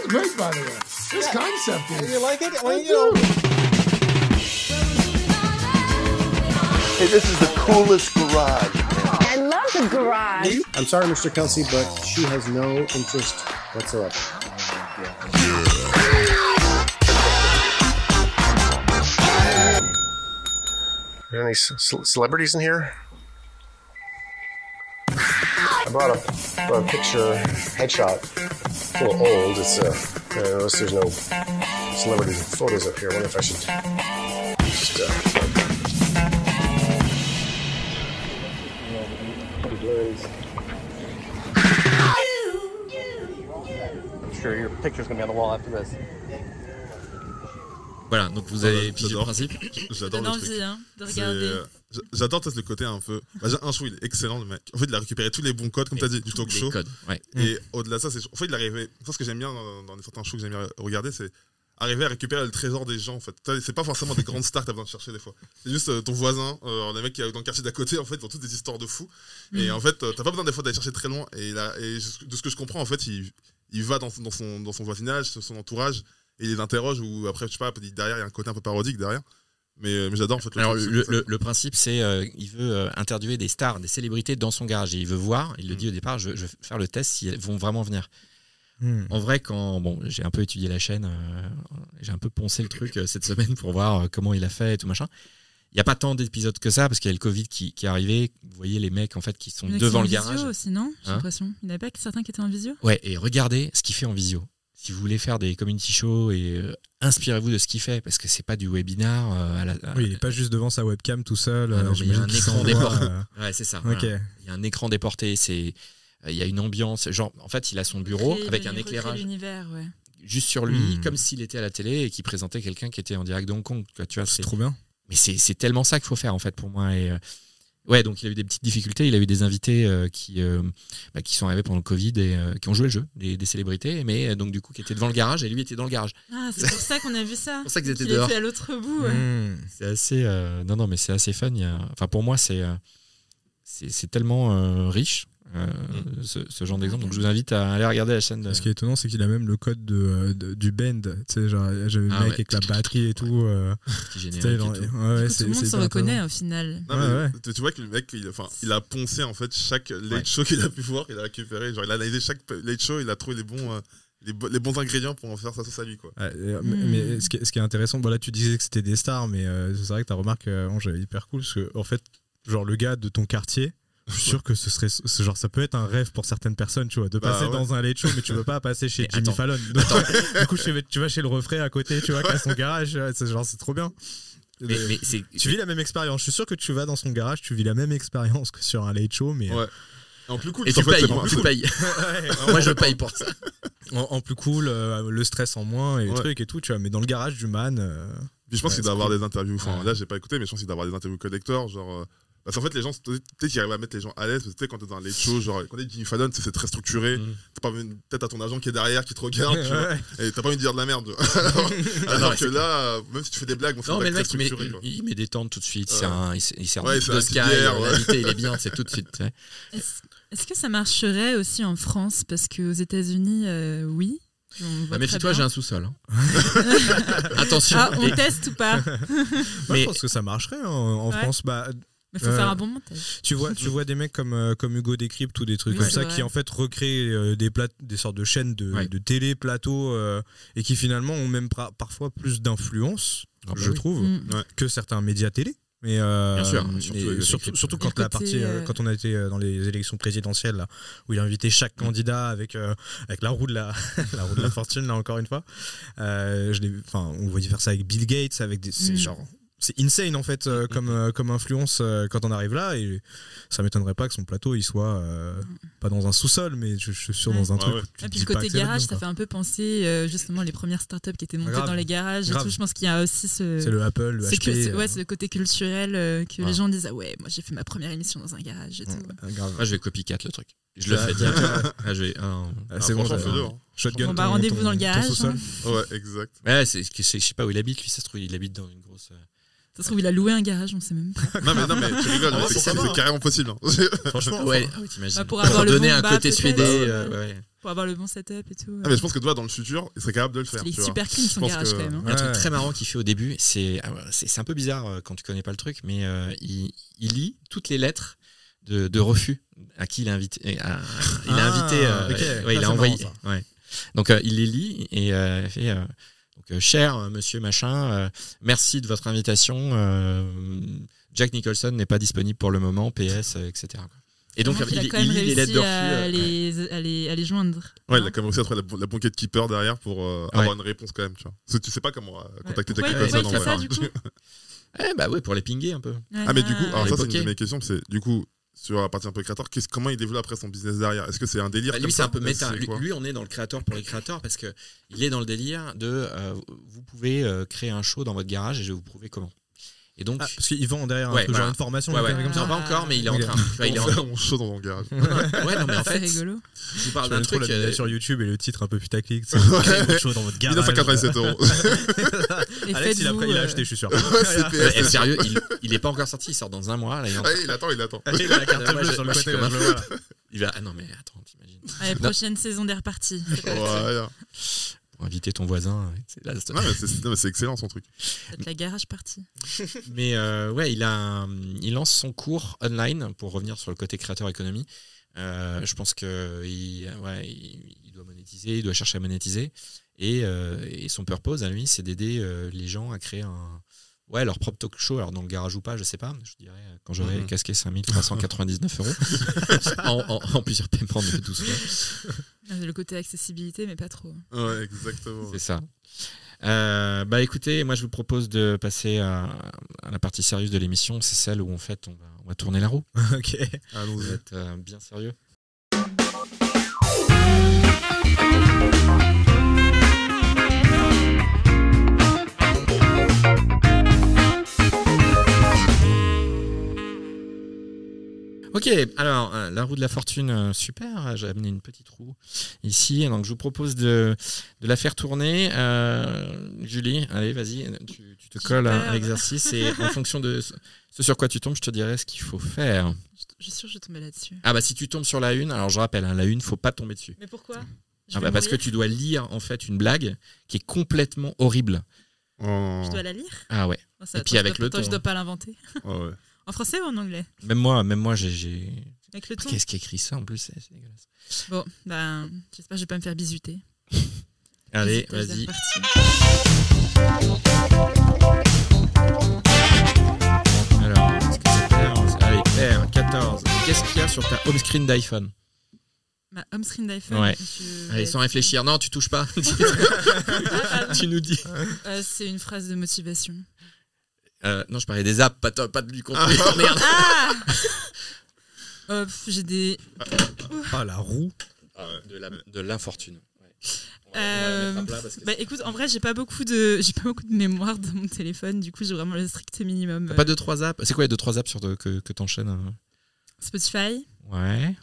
Great, by the way. This concept is. You like it? Well, you know. Hey, this is the coolest garage. I love the garage. I'm sorry, Mr. Kelsey, but she has no interest whatsoever. Are there any celebrities in here? I brought a, brought a picture headshot. It's a little old. It's uh, notice there's no celebrity photos up here. I wonder if I should just uh, I'm sure your picture's gonna be on the wall after this. Voilà, donc vous avez pigé le j'adore. principe. J'adore le truc. hein, de regarder. J'adore peut-être le côté un peu. Bah, un show, il est excellent le mec. En fait, il a récupéré tous les bons codes, comme tu as dit, du talk show. codes, ouais. Et au-delà de ça, c'est en fait, il arrivait. Ça, ce que j'aime bien dans, certains shows que j'aime bien regarder, c'est arriver à récupérer le trésor des gens. En fait, c'est pas forcément des grandes stars que t'as besoin de chercher des fois. C'est juste euh, ton voisin, euh, les mecs qui est dans le quartier d'à côté. En fait, ils ont toutes des histoires de fous. Et en fait, euh, t'as pas besoin des fois d'aller chercher très loin. Et, là, et de ce que je comprends, en fait, il, il va dans, dans son, dans son voisinage, son entourage, et il les interroge. Ou après, je sais pas, derrière, il y a un côté un peu parodique derrière. Mais, mais j'adore en fait. le Alors truc, le, c'est- le- le principe c'est euh, il veut euh, interviewer des stars, des célébrités dans son garage et il veut voir. Il le dit au départ, je, je vais faire le test si elles vont vraiment venir. Hmm. En vrai, quand bon, j'ai un peu étudié la chaîne, euh, j'ai un peu poncé le truc euh, cette semaine pour voir euh, comment il a fait et tout machin. Il n'y a pas tant d'épisodes que ça parce qu'il y a le Covid qui, qui est arrivé. Vous voyez les mecs en fait qui sont qui devant le en visio garage. aussi, non J'ai Hein l'impression. Il n'y en avait pas que certains qui étaient en visio Ouais, et regardez ce qu'il fait en visio. Si vous voulez faire des community shows et euh, inspirez-vous de ce qu'il fait parce que c'est pas du webinar. euh, à la, à- Oui, il est pas juste devant sa webcam tout seul. Ah non, euh, mais il y a un écran déporté. euh, Ouais, c'est ça. Voilà. Il y a un écran déporté, c'est il y a une ambiance, genre en fait, il a son bureau avec un éclairage l'univers, ouais. juste sur lui Hmm. comme s'il était à la télé et qui présentait quelqu'un qui était en direct de Hong Kong, tu vois, C'est c'est trop bien. Mais c'est tellement ça qu'il faut faire en fait pour moi et euh, ouais, donc il a eu des petites difficultés, il a eu des invités euh, qui euh, bah, qui sont arrivés pendant le Covid et euh, qui ont joué le jeu, des, des célébrités mais donc du coup qui étaient devant le garage et lui était dans le garage. Ah, c'est pour ça qu'on a vu ça. C'est pour ça qu'ils étaient dehors. à l'autre bout. ouais. Hmm. C'est assez. non, non, mais c'est assez fun. il y a- Enfin, pour moi, c'est c'est tellement riche, euh, ce, ce genre d'exemple. Donc, je vous invite à aller regarder la chaîne. de- Ce qui est étonnant, c'est qu'il a même le code de, euh, de- du bend. Tu sais, genre, j'avais le Ah mec ouais. avec la batterie et tout. euh, générique dans- et ouais, tout. ouais, Du coup, c'est- tout le monde se reconnaît au final. Non, Ouais, mais ouais. Tu, vois que le mec, il, enfin, il a poncé en fait chaque late Ouais. show qu'il a pu voir, il a récupéré. Genre, il a analysé chaque late show, il a trouvé les bons, euh, les, bo- les bons ingrédients pour en faire sa sauce à lui. Quoi. Ouais, euh, mais- Hmm. Mais ce qui, est, ce qui est intéressant, bon là tu disais que c'était des stars, mais euh, c'est vrai que ta remarque, euh, Ange, est hyper cool parce que en fait, genre le gars de ton quartier, je suis sûr que ce serait, ce genre ça peut être un rêve pour certaines personnes, tu vois, de Bah, passer ouais. dans un late show, mais tu veux pas passer chez Mais Jimmy attends. Fallon. Donc, du coup, tu vas chez le refrain à côté, tu vois, qui a son garage, c'est genre c'est trop bien. Mais, mais c'est. Tu vis la même expérience. Je suis sûr que tu vas dans son garage, tu vis la même expérience que sur un late show, mais Ouais. En plus cool, Et tu payes, tu payes. Moi, je paye pour ça. en, en plus cool, euh, le stress en moins et les Ouais. trucs et tout, tu vois. Mais dans le garage du man, euh, Puis je pense Ouais, qu'il c'est doit avoir cool. des interviews. Enfin, Ouais. là, j'ai pas écouté, mais je pense qu'il doit avoir des interviews collector. Genre, euh, parce qu'en fait, les gens, peut-être qu'ils arrivent à mettre les gens à l'aise. Parce que tu sais, quand t'es dans un late show, genre, quand t'es Jimmy Fallon, c'est c'est très structuré. Mm. T'as pas peut-être à ton agent qui est derrière, qui te regarde, tu vois, et t'as pas envie de dire de la merde. alors alors ouais, que là, euh, même si tu fais des blagues, bon, c'est Non, des mais le mec, très il met, structurées, quoi. il, il met des tentes tout de suite. Un, il, sert Ouais, de Sky. ouais. Il est bien, c'est tout de suite. ouais. Est-ce que ça marcherait aussi en France? Parce qu'aux États-Unis, euh, oui. On Bah, Méfie-toi, j'ai un sous-sol. hein. Attention. Ah, on Et- teste ou pas? Moi, Mais- je pense que ça marcherait en, en Ouais. France. Bah, Mais faut Euh, faire un bon montage. tu vois, tu vois des mecs comme, euh, comme Hugo Décrypte ou des trucs Oui, comme ça vrai. qui en fait recréent euh, des, des sortes de chaînes de, Ouais. de télé, plateaux euh, et qui finalement ont même parfois plus d'influence, Ah bah je oui. trouve, Mm. que certains médias télé. Mais euh, Bien sûr, surtout quand la partie, euh, quand on a été dans les élections présidentielles là, où il a invité chaque candidat avec euh, avec la roue de la la roue de la fortune là encore une fois. Euh, je l'ai vu- enfin on voyait faire ça avec Bill Gates avec des Mm. genre c'est insane en fait euh, comme, euh, comme influence euh, quand on arrive là et ça m'étonnerait pas que son plateau il soit euh, pas dans un sous-sol mais je, je suis sûr Ouais. dans un Ouais, truc ouais. tu Et puis le côté que garage, ça fait un peu penser euh, justement les premières startups qui étaient montées Grave. dans les garages et tout. Je pense qu'il y a aussi ce. c'est le Apple le c'est que- HP c'est- ouais, euh, c'est le côté culturel euh, que Ouais. les gens disent Ah ouais, moi j'ai fait ma première émission dans un garage et tout. ouais, grave. Moi, je vais copycat le truc. Je le Ah, fais direct. Ah, je vais- ah, Ah, Ah, c'est bon. Shotgun Bon, bah, rendez-vous dans le garage, hein. Ouais, exact. Ouais, c'est- je sais pas où il habite, lui, ça se trouve, il habite dans une grosse. Ça se trouve, il a loué un garage, on sait même pas. Non, mais, non, mais tu rigoles, vrai, c'est carrément possible. hein. Franchement, ouais, ah t'imagines. Bah, pour avoir le donner bon un bas, côté peut-être. suédé. Euh, ouais. Pour avoir le bon setup et tout. Ah, mais je pense que toi, dans le futur, il serait capable de le faire. Il est tu vois. super clean, son pense garage, que- quand même, hein. Un truc Ouais. très marrant qu'il fait au début, c'est ah ouais, c'est c'est un peu bizarre euh, quand tu connais pas le truc, mais euh, il, il lit toutes les lettres de, de refus à qui il a invité. à- il a Ah, invité. euh, ok. ouais, Ah, il c'est a envoyé. marrant, ouais. Donc euh, il les lit et euh, il fait. euh, donc, euh, cher euh, monsieur machin, euh, merci de votre invitation. euh, Jack Nicholson n'est pas disponible pour le moment, PS, euh, etc. Et donc qu'il il, a quand il même les lettres de réussi à euh, les, à les, à les joindre. Ouais, il a quand même réussi à trouver la, la banquette keeper derrière pour euh, Ouais. avoir une réponse quand même, tu vois. Parce que tu sais pas comment euh, contacter Jack il- Nicholson il en fait ça, vrai. du coup Eh bah ouais, pour les pinguer un peu. Ah, mais du coup, alors ça, c'est une de mes questions, c'est du coup, sur la partie un peu créateur, qu'est-ce- comment il développe après son business derrière? Est-ce que c'est un délire Bah, lui, c'est un peu méta. Lui, lui, on est dans le créateur pour les créateurs parce que il est dans le délire de euh, vous pouvez euh, créer un show dans votre garage et je vais vous prouver comment. Et donc, Ah, parce qu'ils vendent derrière un Ouais, peu voilà. genre une formation, ouais, ouais. comme Non, ça. pas encore, mais il est en train. Il est On en fait un show dans mon garage. Ouais, non, mais en C'est fait, rigolo. je vous parle d'un truc. la vidéo euh, sur YouTube et le titre un peu putaclic. C'est chose dans votre garage. 1987 euros. Et Alex, il a, il a euh, acheté, je suis sûr. ouais, eh, sérieux, il, il est pas encore sorti, il sort dans un mois. Là, il, est en train- Ouais, il attend, il attend. Il a la carte Moi, bleue sur le côté. il va. Ah non, mais attends, t'imagines. Allez, prochaine saison des repartis. Pour inviter ton voisin. c'est- excellent son truc. La garage partie. Mais euh, ouais, il, a, un- il lance son cours online pour revenir sur le côté créateur économie. Euh, je pense que il, ouais, il, il doit monétiser, il doit chercher à monétiser. Et, euh, et son purpose à lui, c'est d'aider euh, les gens à créer un, ouais, leur propre talk show. Alors dans le garage ou pas, je sais pas. Je dirais quand j'aurai Mhm. casqué 5399 euros en, en- en plusieurs paiements de 12 mois. Le côté accessibilité, mais pas trop. Ouais, exactement. C'est ça. Euh, bah écoutez, moi je vous propose de passer à, à la partie sérieuse de l'émission. C'est celle où en fait on va, on va tourner la roue. Ok. Vous Allons-y. êtes euh, bien sérieux Ok, alors euh, la roue de la fortune, euh, super. J'ai amené une petite roue ici, donc je vous propose de, de la faire tourner. Euh, Julie, allez, vas-y, tu, tu te colles à, Super. à l'exercice et en fonction de ce, ce sur quoi tu tombes, je te dirai ce qu'il faut faire. Je je suis sûre que je vais tomber là-dessus. Ah bah si tu tombes sur la une, alors je rappelle, hein, la une, faut pas tomber dessus. Mais pourquoi? Ah bah parce que tu dois lire en fait une blague qui est complètement horrible. Oh. Je dois la lire? Ah ouais. Oh, ça, Et puis avec le attends, ton, je dois hein. pas l'inventer. Ouais, ouais. En français ou en anglais Même moi, même moi, j'ai- j'ai. Avec le ton Qu'est-ce qui écrit ça en plus C'est dégueulasse. Bon, ben, j'espère que je vais pas me faire bisuter. Allez, vas-y. Alors, est-ce que c'est clair Allez, clair, 14. Qu'est-ce qu'il y a sur ta home screen d'iPhone Ma home screen d'iPhone. Ouais. je vais Allez, sans réfléchir. Non, tu touches pas. tu nous dis. Euh, c'est une phrase de motivation. Euh, non, je parlais des apps, pas, pas du contenu. Oh, merde. Ah Euh, J'ai des. Ah, la roue. De la- de l'infortune. Euh, bah écoute, en vrai, j'ai pas beaucoup de, j'ai pas beaucoup de mémoire dans mon téléphone. Du coup, j'ai vraiment le strict minimum. T'as pas deux trois apps? C'est quoi les deux trois apps sur de- que, que t'enchaînes Spotify, Ouais.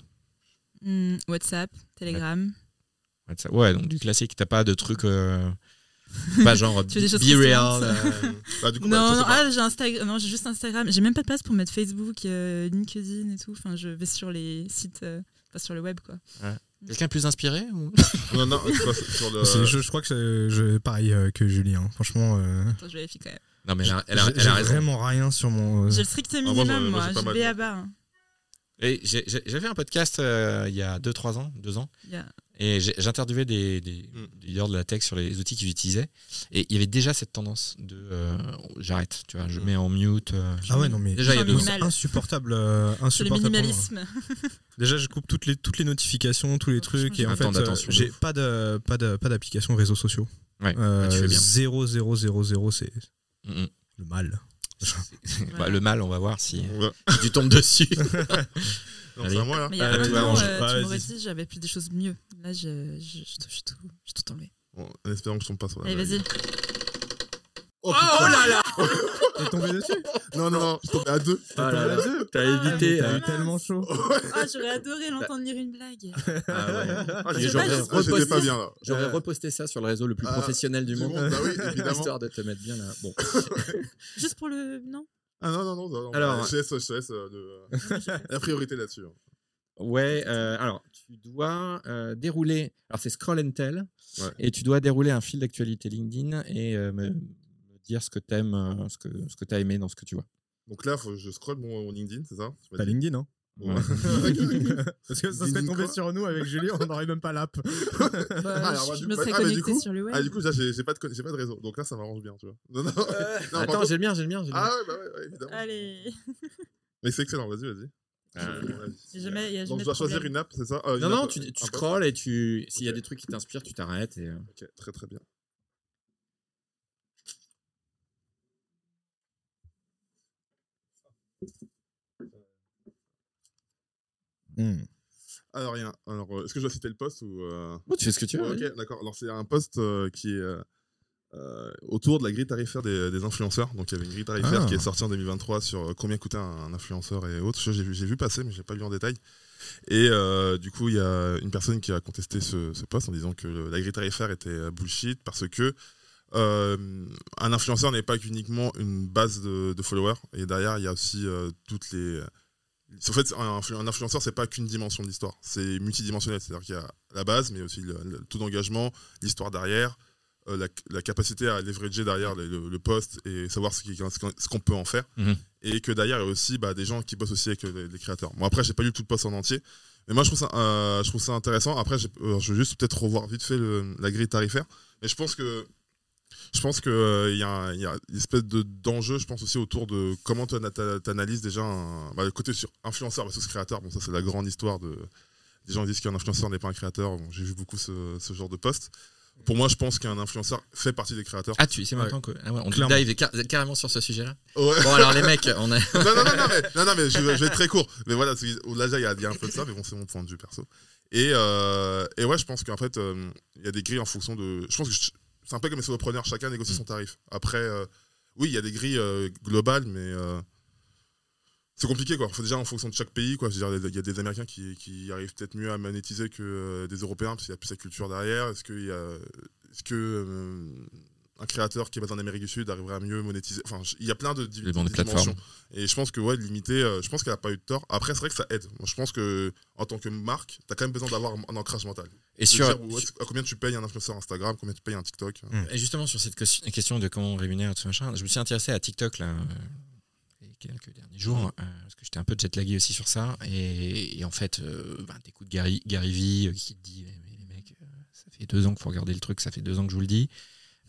hmm, WhatsApp, Telegram. WhatsApp. Ouais, donc du classique. T'as pas de trucs. euh, pas genre Tu veux des choses Be Real. euh, Bah, du coup, bah, Non, ah, j'ai Instagram. Non, j'ai juste Instagram. J'ai même pas de place pour mettre Facebook, euh, LinkedIn et tout. Enfin, je vais sur les sites, euh, pas sur le web, quoi. Quelqu'un plus inspiré ou... Non, non, c'est pas sur le. C'est- Je, je crois que c'est je- pareil euh, que Julie. hein. Franchement, euh, Attends, je vérifie quand même. Non, mais elle a, elle a- j'ai elle a j'ai raison. vraiment rien sur mon. euh, J'ai le strict minimum, moi, moi. j'ai B à bas. hein. Et j'ai- J'avais un podcast euh, il y a 2-3 ans, 2 ans, et j'interviewais des, des, Mm. des leaders de la tech sur les outils qu'ils utilisaient, et il y avait déjà cette tendance de euh, j'arrête, tu vois, je Mm. mets en mute. euh, Ah ouais, non, mais Déjà, il y a deux insupportable. euh, le insupportable moi. minimalisme. Déjà, je coupe toutes les, toutes les notifications, tous les trucs, et en fait, temps euh, d'attention de j'ai pas de pas de pas d'application réseaux sociaux. Ouais, Euh, bah, tu fais bien. 0 0 0 0 c'est Mm, mm. le mal. Bah, le mal, on va voir si, Ouais. si tu tombes dessus. Non, c'est à moi là. Mais il y a Euh, un tu an, euh, tu m'aurais dit j'avais plus des choses mieux. Là, je, je, je, je, je, tout, j'ai tout enlevé. Bon, en espérant que je tombe pas sur la Allez, vas-y. Oh, là là T'es tombé dessus Non, non, non, je suis tombé à deux. Ah là là, deux T'as Ah, évité. T'as euh, eu tellement chaud. Ah, j'aurais adoré l'entendre lire une blague. ah ouais. Ah, j'aurais pas- reposté- pas bien là. J'aurais Euh, reposté ça sur le réseau le plus Ah, professionnel du monde. bah oui, évidemment. Histoire de te mettre bien là. Bon. Juste pour le. Non? Ah non, non, non. Alors- je laisse, je te laisse euh, la priorité là-dessus. hein. Ouais, euh, alors tu dois euh, dérouler. Alors c'est Scroll and Tell. Ouais. Et tu dois dérouler un fil d'actualité LinkedIn et euh, me, me dire ce que t'aimes, euh, ce que, ce que t'as aimé dans ce que tu vois. Donc là, faut je scroll mon, mon LinkedIn, c'est ça T'as dit LinkedIn, hein Ouais. Parce que ça serait tombé sur nous avec Julie, on n'aurait même pas l'app. Bah, Ah, Je me serais ah, connectée coup- sur le web. Ah, du coup, là, j'ai j'ai pas, de pas de réseau. Donc là, ça m'arrange bien, tu vois. Non, non. non, par Attends, contre- j'ai le mien, j'ai le mien. j'ai le mien. Ah ouais, bah ouais, ouais, évidemment. Allez. Mais c'est excellent, vas-y, vas-y. Euh, avis. Y a jamais- Donc jamais je dois choisir une app, c'est ça? Euh, Non, non, app, tu, un tu post scrolles et tu, s'il y a des trucs qui t'inspirent, tu t'arrêtes. Et, euh, Ok, très très bien. Hmm. Alors, rien. Alors, euh, est-ce que je dois citer le post ou. euh, bon, tu fais ce que tu veux. Vas-y. ok, d'accord. Alors, c'est un post euh, qui est euh, autour de la grille tarifaire des, des influenceurs. Donc, il y avait une grille tarifaire Ah. qui est sortie en 2023 sur combien coûtait un, un influenceur et autres. J'ai vu, vu passer, mais j'ai pas lu en détail. Et du coup, il y a une personne qui a contesté ce, ce post en disant que le- la grille tarifaire était bullshit parce que un influenceur n'est pas qu'uniquement une base de, de followers. Et derrière, il y a aussi toutes les. En fait, un, influ- un influenceur, c'est pas qu'une dimension de l'histoire. C'est multidimensionnel. C'est-à-dire qu'il y a la base, mais aussi le, le taux d'engagement, l'histoire derrière, euh, la, la capacité à leverager derrière le, le- le post et savoir ce qu'on peut en faire. Mhm. Et que derrière, il y a aussi bah, des gens qui bossent aussi avec euh, les, les créateurs. Bon, après, j'ai pas lu tout le post en entier. Mais moi, je trouve ça, euh, je trouve ça intéressant. Après, je veux juste peut-être revoir vite fait la grille tarifaire. Mais je pense que je pense qu'il y, a un- il y a une espèce de- d'enjeu, je pense aussi autour de comment tu analyses déjà un- bah, le côté sur influenceur versus créateur. Bon, ça, c'est la grande histoire de. Des gens disent qu'un influenceur n'est pas un créateur. Bon, J'ai vu beaucoup ce, ce genre de post. Pour moi, je pense qu'un influenceur fait partie des créateurs. Ah, tu sais maintenant que. Ah ouais, on Clairement. dive car- carrément sur ce sujet-là. Ouais. Bon, alors les mecs, on a. non, non, non, non, mais, non, non, mais je, vais- je vais être très court. Mais voilà, au-delà, il y, a- il y a un peu de ça, mais bon, c'est mon point de vue perso. Et, euh, et ouais, je pense qu'en fait, euh, il y a des grilles en fonction de. Je pense que je- c'est un peu comme les solopreneurs, chacun négocie son tarif. Après, euh, oui, il y a des grilles euh, globales, mais euh, c'est compliqué, quoi. Faut déjà en fonction de chaque pays, quoi. Il y a des Américains qui, qui arrivent peut-être mieux à monétiser que des Européens, parce qu'il y a plus la culture derrière. Est-ce qu'il y a. Est-ce que. Euh, un créateur qui est basé en Amérique du Sud arriverait à mieux monétiser. Enfin, il y a plein de, di- de dimensions. Et je pense que ouais, limiter, euh, je pense qu'elle n'a pas eu de tort. Après, c'est vrai que ça aide. Moi, je pense que en tant que marque, tu as quand même besoin d'avoir un, ancrage mental. Et sur, dire, à combien tu payes un influenceur Instagram, combien tu payes un TikTok. Mm. Et justement, sur cette question- question de comment on rémunère tout machin, je me suis intéressé à TikTok là, euh, quelques derniers jours, euh, parce que j'étais un peu jetlagué aussi sur ça. Et, et en fait, euh, ben, t'écoutes Gary, Gary euh, qui te dit Mais, mais les mecs, euh, ça fait deux ans qu'il faut regarder le truc, ça fait deux ans que je vous le dis.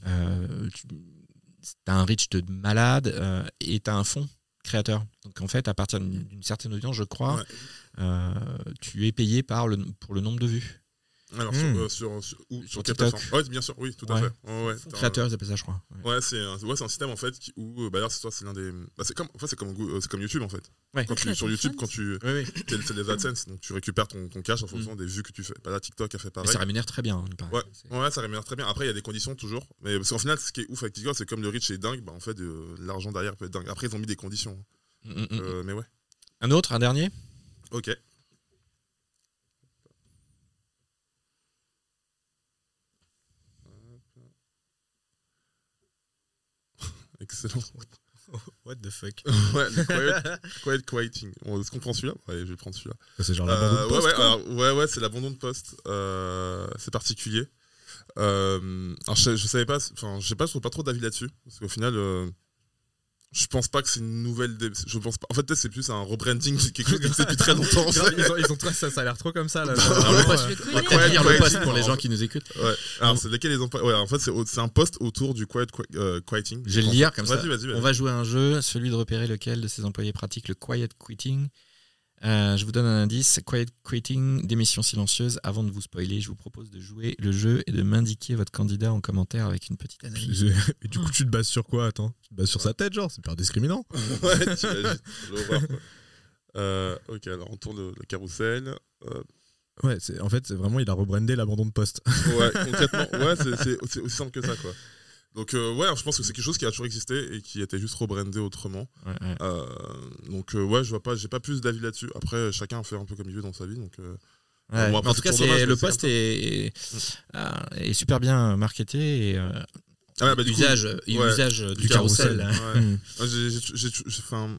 Euh, tu- t'as un reach de malade euh, et t'as un fonds créateur. Donc en fait, à partir d'une certaine audience, je crois, Ouais. euh, tu es payé par le, pour le nombre de vues. Alors, sur, euh, sur, sur, où, Sur Ouais, bien sûr, oui, tout à Ouais. fait. Ouais, ouais, créateur, ils appellent ça, je crois. Ouais. Ouais, c'est un, ouais, c'est un système en fait qui- où, euh, bah, d'ailleurs, c'est toi, c'est l'un des. Bah, c'est comme, en fait, c'est comme, euh, c'est comme YouTube en fait. Ouais. Quand tu, sur YouTube, quand tu. Oui, oui. C'est des AdSense, donc tu récupères ton, ton cash en fonction des vues que tu fais. Bah, là, TikTok a fait Mais pareil. ça rémunère très bien. hein. Ouais. Ça rémunère très bien. Après, il y a des conditions toujours. Mais parce qu'en final, ce qui est ouf avec TikTok, c'est comme le reach est dingue, bah, en fait, euh, l'argent derrière peut être dingue. Après, ils ont mis des conditions. Mm, mm, mm. Euh, mais ouais. Un autre, un dernier? Ok. Excellent. What the fuck ouais, le quiet, quiet quieting. On- Est-ce qu'on prend celui-là? Ouais, je vais prendre celui-là. C'est genre Euh, l'abandon de ouais, poste, ouais, quoi. alors, ouais, ouais, c'est l'abandon de poste. Euh, c'est particulier. Euh, alors, je, je savais pas, enfin, je sais pas, je trouve pas trop d'avis là-dessus. Parce qu'au final, euh, je pense pas que c'est une nouvelle. dé- Je pense pas. En fait, c'est plus un rebranding, de quelque chose qui existe depuis très longtemps. ils, ont, ils ont trop- ça, ça a l'air trop comme ça là. Le pas lire le quieting, pour les en gens qui nous écoutent. Ouais. Alors, c'est lesquels ils ont pas. Ouais, en fait, c'est un post autour du quiet qui- euh, quieting. Je vais le lire comme ça. Vas-y, vas-y, vas-y. On va jouer à un jeu, celui de repérer lequel de ses employés pratique le quiet quitting. Euh, je vous donne un indice, quiet quitting, démission silencieuse. Avant de vous spoiler, je vous propose de jouer le jeu et de m'indiquer votre candidat en commentaire avec une petite analyse. Et du coup, tu te bases sur quoi Attends, tu te bases sur sa tête, genre C'est pas discriminant. ouais, quoi. Euh, ok, alors on tourne le, le carrousel. Euh, Ouais, c'est- en fait, c'est vraiment, il a rebrandé l'abandon de poste. ouais, concrètement, ouais, c'est aussi simple que ça, quoi. Donc euh, ouais, je pense que c'est quelque chose qui a toujours existé et qui était juste rebrandé autrement. Ouais, ouais. Euh, donc euh, ouais, je vois pas, j'ai pas plus d'avis là-dessus. Après, chacun fait un peu comme il veut dans sa vie. Donc Ouais. Bon, après, en tout cas, dommage, le poste ça. est, est, est super bien marketé et Ah bah, du coup, usage, ouais, usage du carrousel. enfin,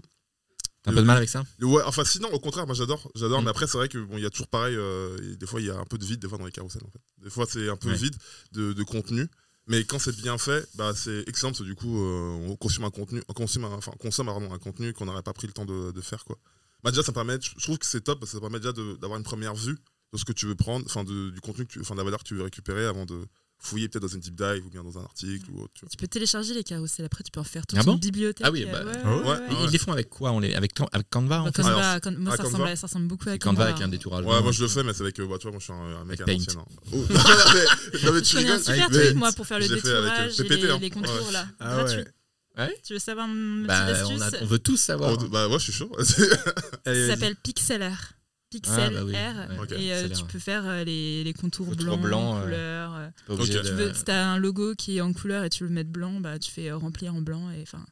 T'as un peu de mal avec ça? Ouais, enfin sinon, au contraire, moi j'adore, j'adore. Mm. Mais après, c'est vrai que bon, il y a toujours pareil. euh, des fois, il y a un peu de vide des fois dans les carousels. En fait. Des fois, c'est un peu Ouais. vide de, de contenu. Mais quand c'est bien fait, bah, c'est excellent parce que du coup, euh, on consomme un contenu, on consomme, enfin, on consomme un contenu qu'on n'aurait pas pris le temps de, faire quoi. Bah déjà, ça permet, je trouve que c'est top parce que ça permet déjà d'avoir une première vue de ce que tu veux prendre, enfin du contenu, enfin de la valeur que tu veux récupérer avant de fouiller peut-être dans une deep dive ou bien dans un article ou autre. Tu. Tu peux télécharger les carousels, après tu peux en faire toute Ah bon? une bibliothèque. Ah oui, euh, bah, ouais, ah ouais, ouais. ouais. Ils les font avec quoi? On les, avec, Can- avec Canva en Bah, fait? Alors, Canva, Can- moi ah, ça Canva ressemble, ça ressemble beaucoup à C'est Canva avec Canva. un détourage. Ouais, moi je le fais, mais c'est avec, euh, bah, tu vois, moi je suis un, un mec l'ancienne. hein. Oh. non, mais, tu connais un rigoles. super mais- truc moi pour faire le avec, euh, détourage et les, hein. les contours là. Ah Gratuit. ouais. Ouais. Tu veux savoir une Bah, on, a- astuce on veut tous savoir. Oh, bah, moi je suis chaud. Ça s'appelle Pixlr. Pixel Ah, bah oui. R. Et euh, tu peux faire euh, les, les contours blancs, euh, couleurs. euh. De- Tu veux, si t'as un logo qui est en couleur et tu veux le mettre blanc, bah tu fais euh, remplir en blanc et enfin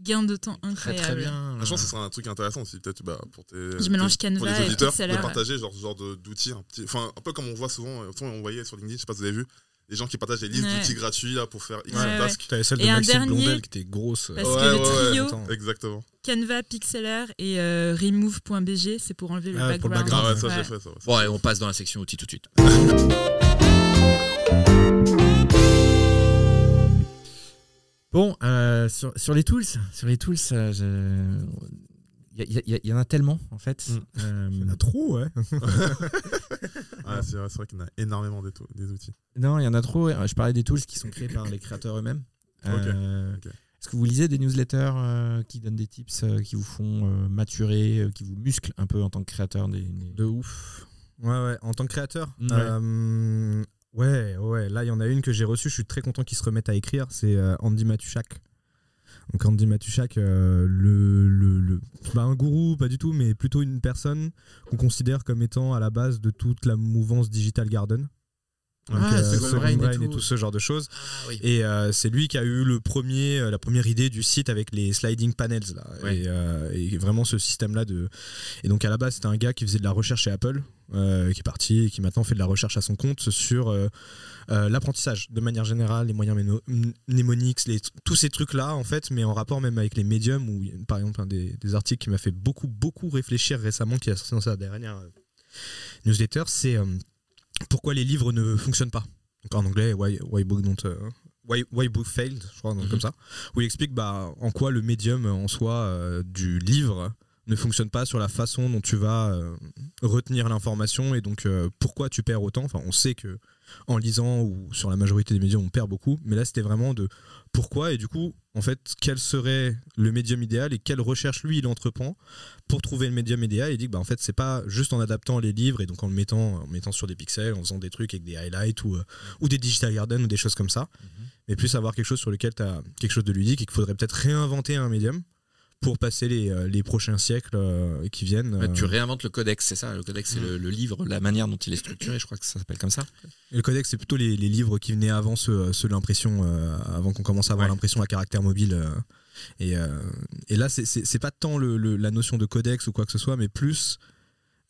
gain de temps incroyable. très bien. Je pense que ce serait un truc intéressant aussi, peut-être bah, pour tes, Je mélange tes- pour Canva les et de partager genre, ce genre de- d'outils. Enfin, un peu comme on voit souvent, souvent, on voyait sur LinkedIn, je sais pas si vous avez vu, des gens qui partagent des listes Ouais. d'outils gratuits là, pour faire X Ouais, tasks. T'avais celle de Et un Maxime dernier- Blondel qui était grosse. Parce Ouais, que le trio. Exactement. Canva, Pixlr et euh, remove.bg, c'est pour enlever le Ah, pour le background. background, Ah ouais, ça fait ça. ouais. Bon, allez, on passe dans la section outils tout de suite. Bon, euh, sur, sur les tools, sur les tools, euh, je- il y, en a tellement en fait. Mm. Euh, Il y en a trop, ouais. Ouais, c'est vrai, c'est vrai qu'il y en a énormément des, outils. non, il y en a trop. Je parlais des tools qui sont créés par les créateurs eux-mêmes. Euh. Est-ce que vous lisez des newsletters euh, qui donnent des tips, euh, qui vous font euh, maturer, euh, qui vous musclent un peu en tant que créateur des, des- De ouf. Ouais, ouais. En tant que créateur. Ouais. euh, ouais, ouais. Là, il y en a une que j'ai reçue. Je suis très content qu'ils se remettent à écrire. C'est euh, Andy Matushak. Donc Andy Matushak, euh, le, le, le- pas un gourou, pas du tout, mais plutôt une personne qu'on considère comme étant à la base de toute la mouvance Digital Garden. Donc, Ah, euh, Second Brain et tout. ce genre de choses. Ah oui. Et euh, c'est lui qui a eu le premier, euh, la première idée du site avec les sliding panels là. Et, euh, et vraiment ce système là de. Et donc à la base c'était un gars qui faisait de la recherche chez Apple, qui est parti et qui maintenant fait de la recherche à son compte sur l'apprentissage de manière générale, les moyens mnémoniques, les, tous ces trucs là en fait, mais en rapport même avec les médiums où par exemple un des, des articles qui m'a fait beaucoup beaucoup réfléchir récemment, qui a sorti dans sa dernière newsletter, c'est pourquoi les livres ne fonctionnent pas. Donc en anglais, why, why book don't, euh, why, why book failed, je crois, donc Mhm. comme ça, où il explique bah, en quoi le médium en soi euh, du livre ne fonctionne pas sur la façon dont tu vas euh, retenir l'information et donc euh, pourquoi tu perds autant. Enfin, on sait que en lisant ou sur la majorité des médiums on perd beaucoup, mais là c'était vraiment de pourquoi et du coup en fait quel serait le médium idéal et quelle recherche lui il entreprend pour trouver le médium idéal. Il dit que bah, en fait c'est pas juste en adaptant les livres et donc en le mettant en mettant sur des pixels, en faisant des trucs avec des highlights ou, euh, ou des digital garden ou des choses comme ça, mais plus avoir quelque chose sur lequel tu as quelque chose de ludique et qu'il faudrait peut-être réinventer un médium pour passer les, euh, les prochains siècles euh, qui viennent. Tu euh, réinventes le codex, c'est ça Le codex, c'est le, le livre, la manière dont il est structuré, je crois que ça s'appelle comme ça. Et le codex, c'est plutôt les, les livres qui venaient avant ceux, ceux de l'impression, avant qu'on commence à avoir Ouais. l'impression à caractère mobile. et, euh, et là, c'est- pas tant le- le- la notion de codex ou quoi que ce soit, mais plus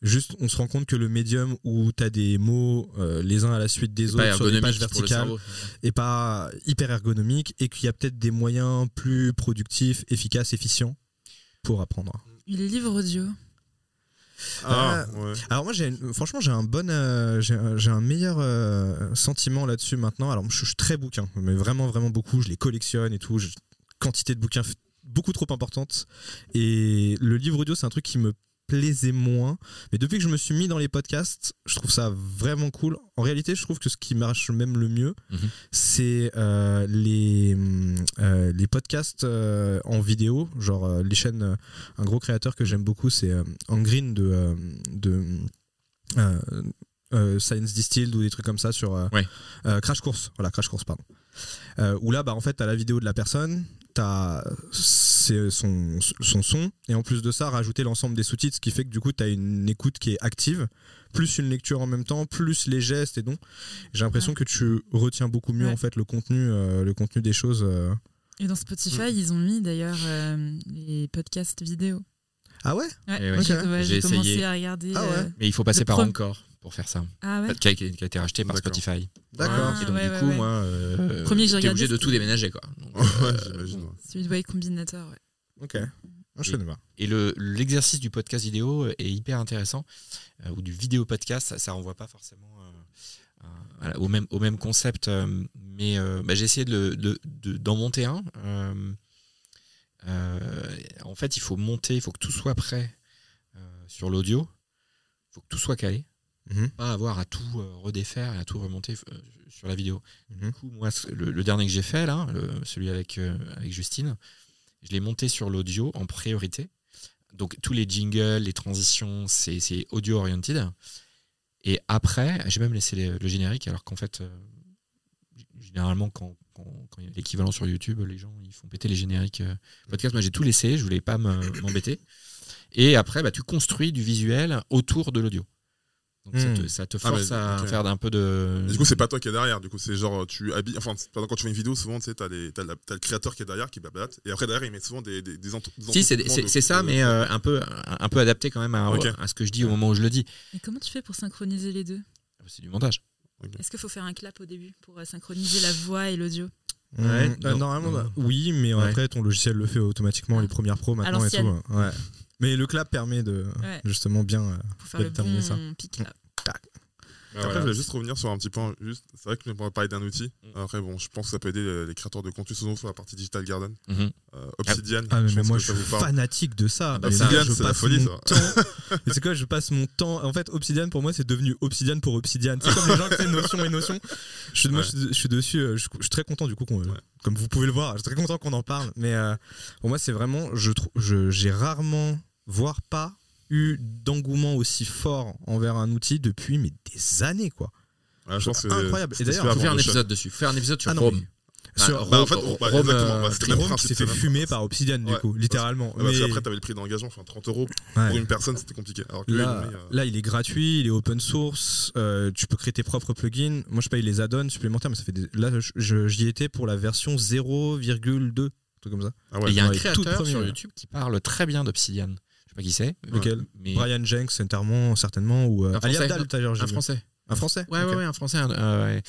juste on se rend compte que le médium où tu as des mots euh, les uns à la suite des autres sur des pages verticales et pas hyper ergonomique et qu'il y a peut-être des moyens plus productifs, efficaces, efficients pour apprendre. Les livres audio. Ah, ouais. Alors moi, j'ai franchement, j'ai un bon, euh, j'ai un, j'ai un meilleur euh, sentiment là-dessus maintenant. Alors je, je suis très bouquin, mais vraiment, vraiment beaucoup. Je les collectionne et tout. Quantité de bouquins f- beaucoup trop importante. Et le livre audio, c'est un truc qui me plaisait moins. Mais depuis que je me suis mis dans les podcasts, je trouve ça vraiment cool. En réalité, je trouve que ce qui marche même le mieux, Mhm. c'est euh, les, euh, les podcasts euh, en vidéo. Genre les chaînes, un gros créateur que j'aime beaucoup, c'est euh, Angreen de, de Science Distilled ou des trucs comme ça sur Ouais. Crash Course. Voilà, Crash Course, pardon. Où là, bah, en fait, t'as la vidéo de la personne, t'as c'est son, son son, et en plus de ça, rajouter l'ensemble des sous-titres, ce qui fait que du coup, t'as une écoute qui est active, plus une lecture en même temps, plus les gestes et donc j'ai l'impression que tu retiens beaucoup mieux Ouais. en fait le contenu, euh, le contenu des choses. euh. Et dans Spotify, ils ont mis d'ailleurs euh, les podcasts vidéo. Ah ouais? Ouais, Eh ouais. j'ai Ok. ouais, J'ai j'ai commencé essayé. à regarder. Ah ouais. euh, Mais il faut passer par encore pour faire ça. Ah ouais. Qui a, qui a été racheté par. Spotify. D'accord. Ah, et donc ouais, du coup, ouais. moi, euh, Premier regardé, obligé de tout déménager quoi. Donc, euh, j'imagine. Celui Combinator, ouais. Ok. Je connais pas. Et le l'exercice du podcast vidéo est hyper intéressant, euh, ou du vidéo podcast, ça, ça renvoie pas forcément euh, voilà, au, même, au même concept, euh, mais euh, bah, j'ai essayé de de- de- d'en monter un. euh, euh, en fait, il faut monter, il faut que tout soit prêt euh, sur l'audio, il faut que tout soit calé, Mhm. pas avoir à tout euh, redéfaire et à tout remonter euh, sur la vidéo. Mhm. Du coup, moi, le, le dernier que j'ai fait, là, le- celui avec, euh, avec Justine, je l'ai monté sur l'audio en priorité. Donc, tous les jingles, les transitions, c'est audio-oriented. Et après, j'ai même laissé les- le générique, alors qu'en fait, euh, généralement, quand, quand- quand il y a l'équivalent sur YouTube, les gens ils font péter les génériques euh, podcast. Moi, j'ai tout laissé, je voulais pas me- m'embêter. Et après, bah, tu construis du visuel autour de l'audio. Donc, ça, Hmm. te, ça te Ah, à faire un peu de. Du coup, c'est pas toi qui est derrière. Du coup, c'est genre, tu habilles. Enfin, quand tu fais une vidéo, souvent, tu sais, t'as, les- t'as, la- t'as le créateur qui est derrière, qui bablate. Et après, derrière, il met souvent des, des, des, ent- des Si, c'est c'est- de- c'est ça, de- mais euh, un, peu, un peu adapté quand même à, à ce que je dis au moment où je le dis. Et comment tu fais pour synchroniser les deux? C'est du montage. Est-ce qu'il faut faire un clap au début pour euh, synchroniser la voix et l'audio? Ouais, Mmh, euh, non, normalement, non. bah, oui, mais Ouais. après, ton logiciel le fait automatiquement, les premières pros maintenant et tout. hein. Ouais. Mais le clap permet de Ouais. justement bien euh, Pour faire le déterminer bon ça. pic là. Après, voilà. je voulais juste revenir sur un petit point. Juste, c'est vrai que m'as parlé d'un outil. Après, bon, je pense que ça peut aider les, les créateurs de contenu, souvent sur la partie Digital Garden. Euh, Obsidian. Ah, mais, je moi suis fanatique de ça. bah, Mais Obsidian, là, je c'est la passe folie, mon ça. temps. C'est quoi Je passe mon temps. En fait, Obsidian pour moi c'est devenu Obsidian pour Obsidian. C'est comme les gens qui font notion et notion. Je suis, moi, Ouais. je, suis- je suis dessus. euh, Je, je suis très content du coup qu'on, comme vous pouvez le voir, je suis très content qu'on en parle. Mais euh, pour moi c'est vraiment, je trouve, je- j'ai rarement, voire pas eu d'engouement aussi fort envers un outil depuis mais des années quoi. Ouais, je pense que incroyable. Et d'ailleurs, Faut faire un épisode dessus. Faire un épisode sur Ah Chrome. mais- Sur- Rome- Bah, en fait, Rome, bah, euh, bah, s'est fait fumer par Obsidian du Ouais, coup, littéralement. Ouais, parce Mais- qu'après, t'avais le prix d'engagement, enfin 30 euros Ouais. pour une personne, c'était compliqué. Alors que Là, euh, là, il est gratuit, il est open source, euh, tu peux créer tes propres plugins. Moi, je paye les add-ons supplémentaires, mais ça fait des... là, j'y étais pour la version 0,2, un truc comme ça. Ah ouais. il y a un créateur sur. YouTube qui parle très bien d'Obsidian. Je sais pas qui c'est. Lequel mais Brian Jenks, certainement, certainement, ou euh, Un Français, Abdal, un vu. français. Un français Ouais, Ok. ouais, ouais, un français. un- euh, ouais.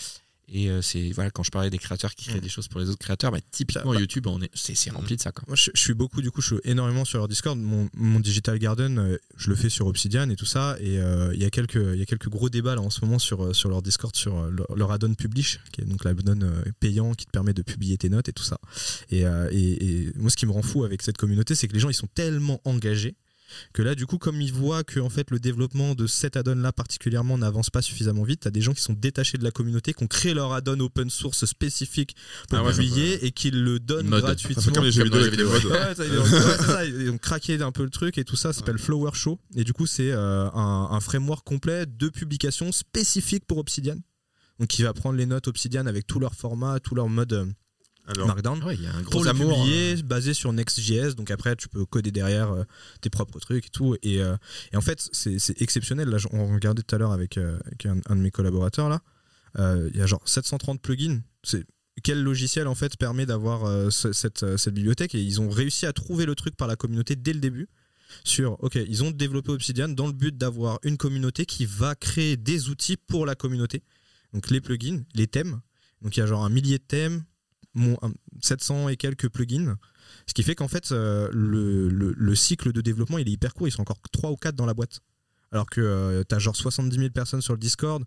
Et euh, c'est voilà quand je parlais des créateurs qui créent Mm. des choses pour les autres créateurs, bah, typiquement Bah, YouTube, on est, c'est, c'est rempli de ça. Quoi. Moi, je, je suis beaucoup, du coup, je suis énormément sur leur Discord. Mon, mon Digital Garden, je le fais sur Obsidian et tout ça. Et euh, il y, a quelques- il y a quelques gros débats là en ce moment sur, sur leur Discord, sur leur, leur add-on Publish, qui est donc l'add-on payant qui te permet de publier tes notes et tout ça. Et, euh, et- et moi, ce qui me rend fou avec cette communauté, c'est que les gens, ils sont tellement engagés que là, du coup, comme ils voient que en fait, le développement de cet add-on là particulièrement n'avance pas suffisamment vite, t'as des gens qui sont détachés de la communauté, qui ont créé leur add-on open source spécifique pour Ah ouais, ça publier et qui le donnent gratuitement. Ça fait comme les jeux Comme dans vidéo les avec les vidéos, modes. Ouais, ça, ils, ont, ouais, c'est ça, ils ont craqué un peu le truc et tout ça, ça s'appelle Flower Show. Et du coup, c'est euh, un, un framework complet de publication spécifique pour Obsidian. Donc, qui va prendre les notes Obsidian avec tous leurs formats, tous leurs modes euh, Alors, Markdown. Ouais, il y a un gros Pour le amour. publier, euh, basé sur Next.js, donc après tu peux coder derrière euh, tes propres trucs et tout. Et, euh, et en fait, c'est exceptionnel. Là, on regardait tout à l'heure avec, avec un, un de mes collaborateurs là. Il y a genre 730 plugins. C'est quel logiciel en fait permet d'avoir ce- cette, cette bibliothèque? Et ils ont réussi à trouver le truc par la communauté dès le début sur ok ils ont développé Obsidian dans le but d'avoir une communauté qui va créer des outils pour la communauté donc les plugins les thèmes donc il y a genre un millier de thèmes mon- un- 700 et quelques plugins ce qui fait qu'en fait euh, le, le- le cycle de développement il est hyper court ils sont encore 3 ou 4 dans la boîte alors que euh, t'as genre 70 000 personnes sur le Discord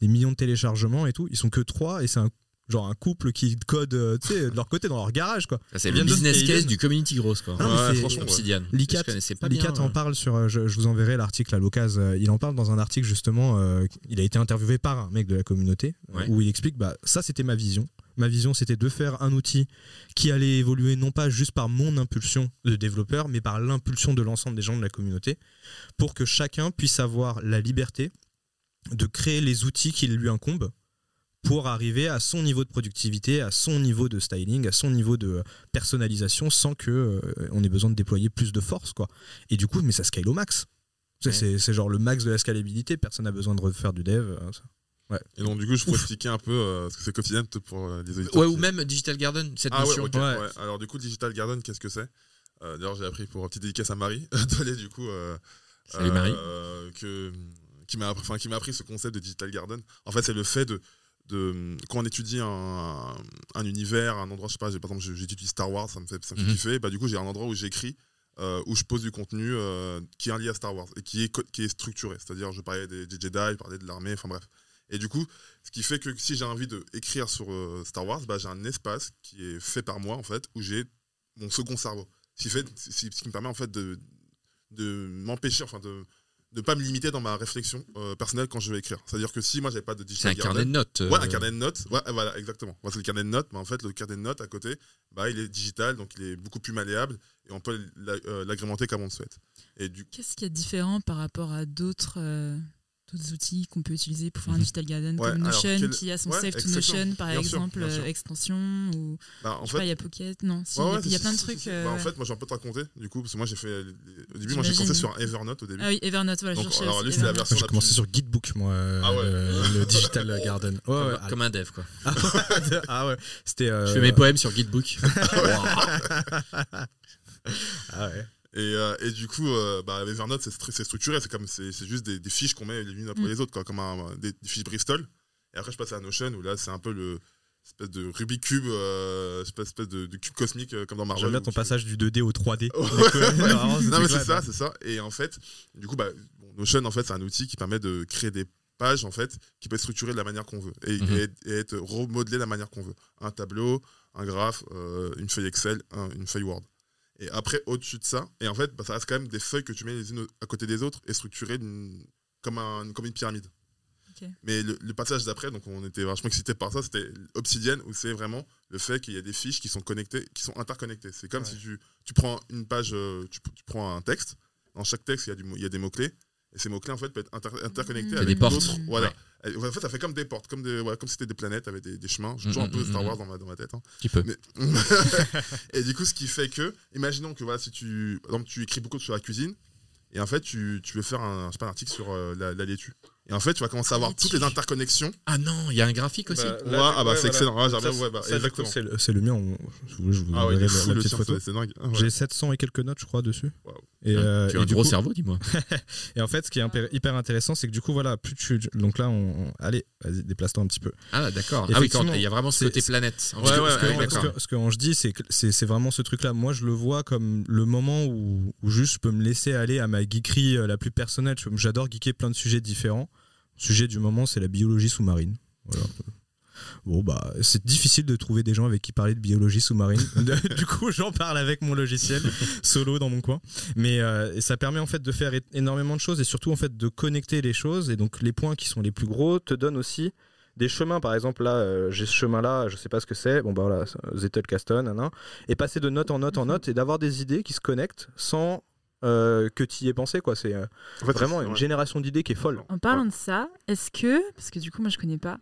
des millions de téléchargements et tout ils sont que 3 et c'est un genre un couple qui code euh, tu de leur côté dans leur garage quoi c'est Ils le business case viennent- du community growth. Quoi. Ah, Ouais, franchement. Obsidian. Licat, pas Licat bien, en euh, parle sur. Je, je vous enverrai l'article à l'occasion. Il en parle dans un article justement. euh, il a été interviewé par un mec de la communauté Ouais. où il explique bah ça c'était ma vision. Ma vision c'était de faire un outil qui allait évoluer non pas juste par mon impulsion de développeur, mais par l'impulsion de l'ensemble des gens de la communauté, pour que chacun puisse avoir la liberté de créer les outils qui lui incombent pour arriver à son niveau de productivité, à son niveau de styling, à son niveau de personnalisation sans que euh, on ait besoin de déployer plus de force quoi. Et du coup, mais ça scale au max. C'est- Ouais. Genre le max de la scalabilité, personne n'a besoin de refaire du dev. ça. Ouais. Et donc, du coup, je pourrais expliquer un peu euh, ce que c'est quotidien pour euh, les auditeurs. Ouais, ou même Digital Garden, cette Ah ouais, notion. ouais. Alors du coup, Digital Garden, qu'est-ce que c'est? Euh, D'ailleurs, j'ai appris pour une petite dédicace à Marie, d'aller du coup, euh, Salut, Marie. que, qui m'a appris, enfin, appris ce concept de Digital Garden. En fait, c'est le fait de, de quand on étudie un, un univers, un endroit, je sais pas, par exemple, j'étudie Star Wars, ça me fait, ça me fait Mhm. kiffer. Bah, du coup, j'ai un endroit où j'écris. euh, où je pose du contenu euh, qui est lié à Star Wars et qui est, qui est structuré. C'est-à-dire, je parlais des, des Jedi, je parlais de l'armée, enfin bref. Et du coup, ce qui fait que si j'ai envie d'écrire sur euh, Star Wars, bah, j'ai un espace qui est fait par moi, en fait, où j'ai mon second cerveau. Ce qui, fait, ce qui- me permet, en fait, de, de m'empêcher, enfin, de ne pas me limiter dans ma réflexion euh, personnelle quand je vais écrire. C'est-à-dire que si moi, j'avais pas de C'est digital un carnet de notes. euh, Ouais, un carnet de notes. Ouais, voilà, exactement. Moi, c'est le carnet de notes, mais en fait, le carnet de notes à côté, bah, il est digital, donc il est beaucoup plus malléable et on peut l'a- euh, l'agrémenter comme on le souhaite. Et du Qu'est-ce qui est différent par rapport à d'autres euh, d'autres outils qu'on peut utiliser pour faire un digital garden Ouais, comme alors, Notion quel- qui a son ouais, Save to. Notion par Bien sûr, exemple sûr. euh, extension ou Bah, en je sais fait- pas il y a Pocket non si Ouais, il y a- plein de trucs euh, Bah, en ouais. fait, moi, j'ai un peu te raconter, du coup, parce que moi, j'ai fait. Au début, moi, j'ai commencé sur Evernote au début. ah oui Evernote voilà je Donc, cherchais alors, lui, c'est la version J'ai commencé sur Gitbook, moi, euh, Ah le, Digital Garden. Comme, un dev, quoi. ah ouais, ah ouais, c'était. euh, Je fais mes poèmes sur Gitbook. Ah ouais. Et, euh, et du coup, euh, bah, Evernote, c'est stru- c'est structuré, c'est comme c'est c'est juste des, des fiches qu'on met les unes après Mm. les autres, quoi, comme un- des, des fiches Bristol. Et après, je passe à Notion où là, c'est un peu le espèce de Rubik's cube, euh, espèce, espèce de, de cube cosmique euh, comme dans Marvel. J'aime bien ton passage du 2D au 3D. Ouais, Vraiment, ce non mais c'est ça, c'est ça. Et en fait, du coup, bah, bon, Notion, en fait, c'est un outil qui permet de créer des pages, en fait, qui peut être structurées de la manière qu'on veut et, Mhm. et- et être remodelé de la manière qu'on veut. Un tableau, un graphe, euh, une feuille Excel, un- une feuille Word. Et après, au-dessus de ça, et en fait, bah, ça reste quand même des feuilles que tu mets les unes à côté des autres et structurées comme, un, comme une pyramide. Mais le, le passage d'après, donc on était vachement excités par ça, c'était Obsidian, où c'est vraiment le fait qu'il y a des fiches qui sont connectées, qui sont interconnectées. C'est comme si tu, tu prends une page, euh, tu, tu prends un texte, dans chaque texte, il y a, du mot- il y a des mots-clés, et ces mots-clés, en fait, peuvent être inter- interconnectés avec d'autres. Voilà. Ouais. En fait, ça fait comme des portes, comme, des, ouais, comme si c'était des planètes avec des, des chemins. J'ai toujours Mm, un peu mm, Star mm. Wars dans ma, dans ma tête. hein. Petit peu. Mais- et du coup, ce qui fait que, imaginons que voilà, si tu, par exemple, tu écris beaucoup sur la cuisine, et en fait, tu, tu veux faire un, je sais pas, un article sur euh, la, la laitue. Et en fait, tu vas commencer à avoir toutes les interconnexions. Ah non, il y a un graphique aussi. Bah, Ouais, là, ah bah ouais, c'est voilà. excellent. Ouais, Ça, ouais, bah, ça, coup, exactement. C'est le, c'est le mien. on- je vous, je vous Ah ouais, il enverrai est la- fou la le petite tien, photo. c'est c'est dingue. Ah ouais. J'ai 700 et quelques notes, je crois, dessus. Et, Ah, euh, tu as et un du gros coup- cerveau, dis-moi. Et en fait, ce qui est impé- hyper intéressant, c'est que du coup, voilà, plus tu. Donc là, on. allez, vas-y, déplace-toi un petit peu. Ah d'accord. Ah oui, il y a vraiment ce côté planète. Ce Ouais, que- ouais, ce ouais, je dis, c'est que c'est c'est vraiment ce truc-là. Moi, je le vois comme le moment où, juste je peux me laisser aller à ma geekerie euh, la plus personnelle. J'adore geeker plein de sujets différents. Sujet du moment, c'est la biologie sous-marine. Voilà. Bon, bah, c'est difficile de trouver des gens avec qui parler de biologie sous-marine. du coup, j'en parle avec mon logiciel solo dans mon coin. Mais euh, ça permet en fait de faire énormément de choses et surtout en fait de connecter les choses. Et donc, les points qui sont les plus gros te donnent aussi des chemins. Par exemple, là, euh, j'ai ce chemin-là, je sais pas ce que c'est. Bon, bah voilà, Zettelkasten, et passer de note en note en note et d'avoir des idées qui se connectent sans euh, que tu y aies pensé. quoi. C'est euh, En fait, vraiment une ouais. génération d'idées qui est folle. En parlant de ça, est-ce que, parce que du coup moi je connais pas,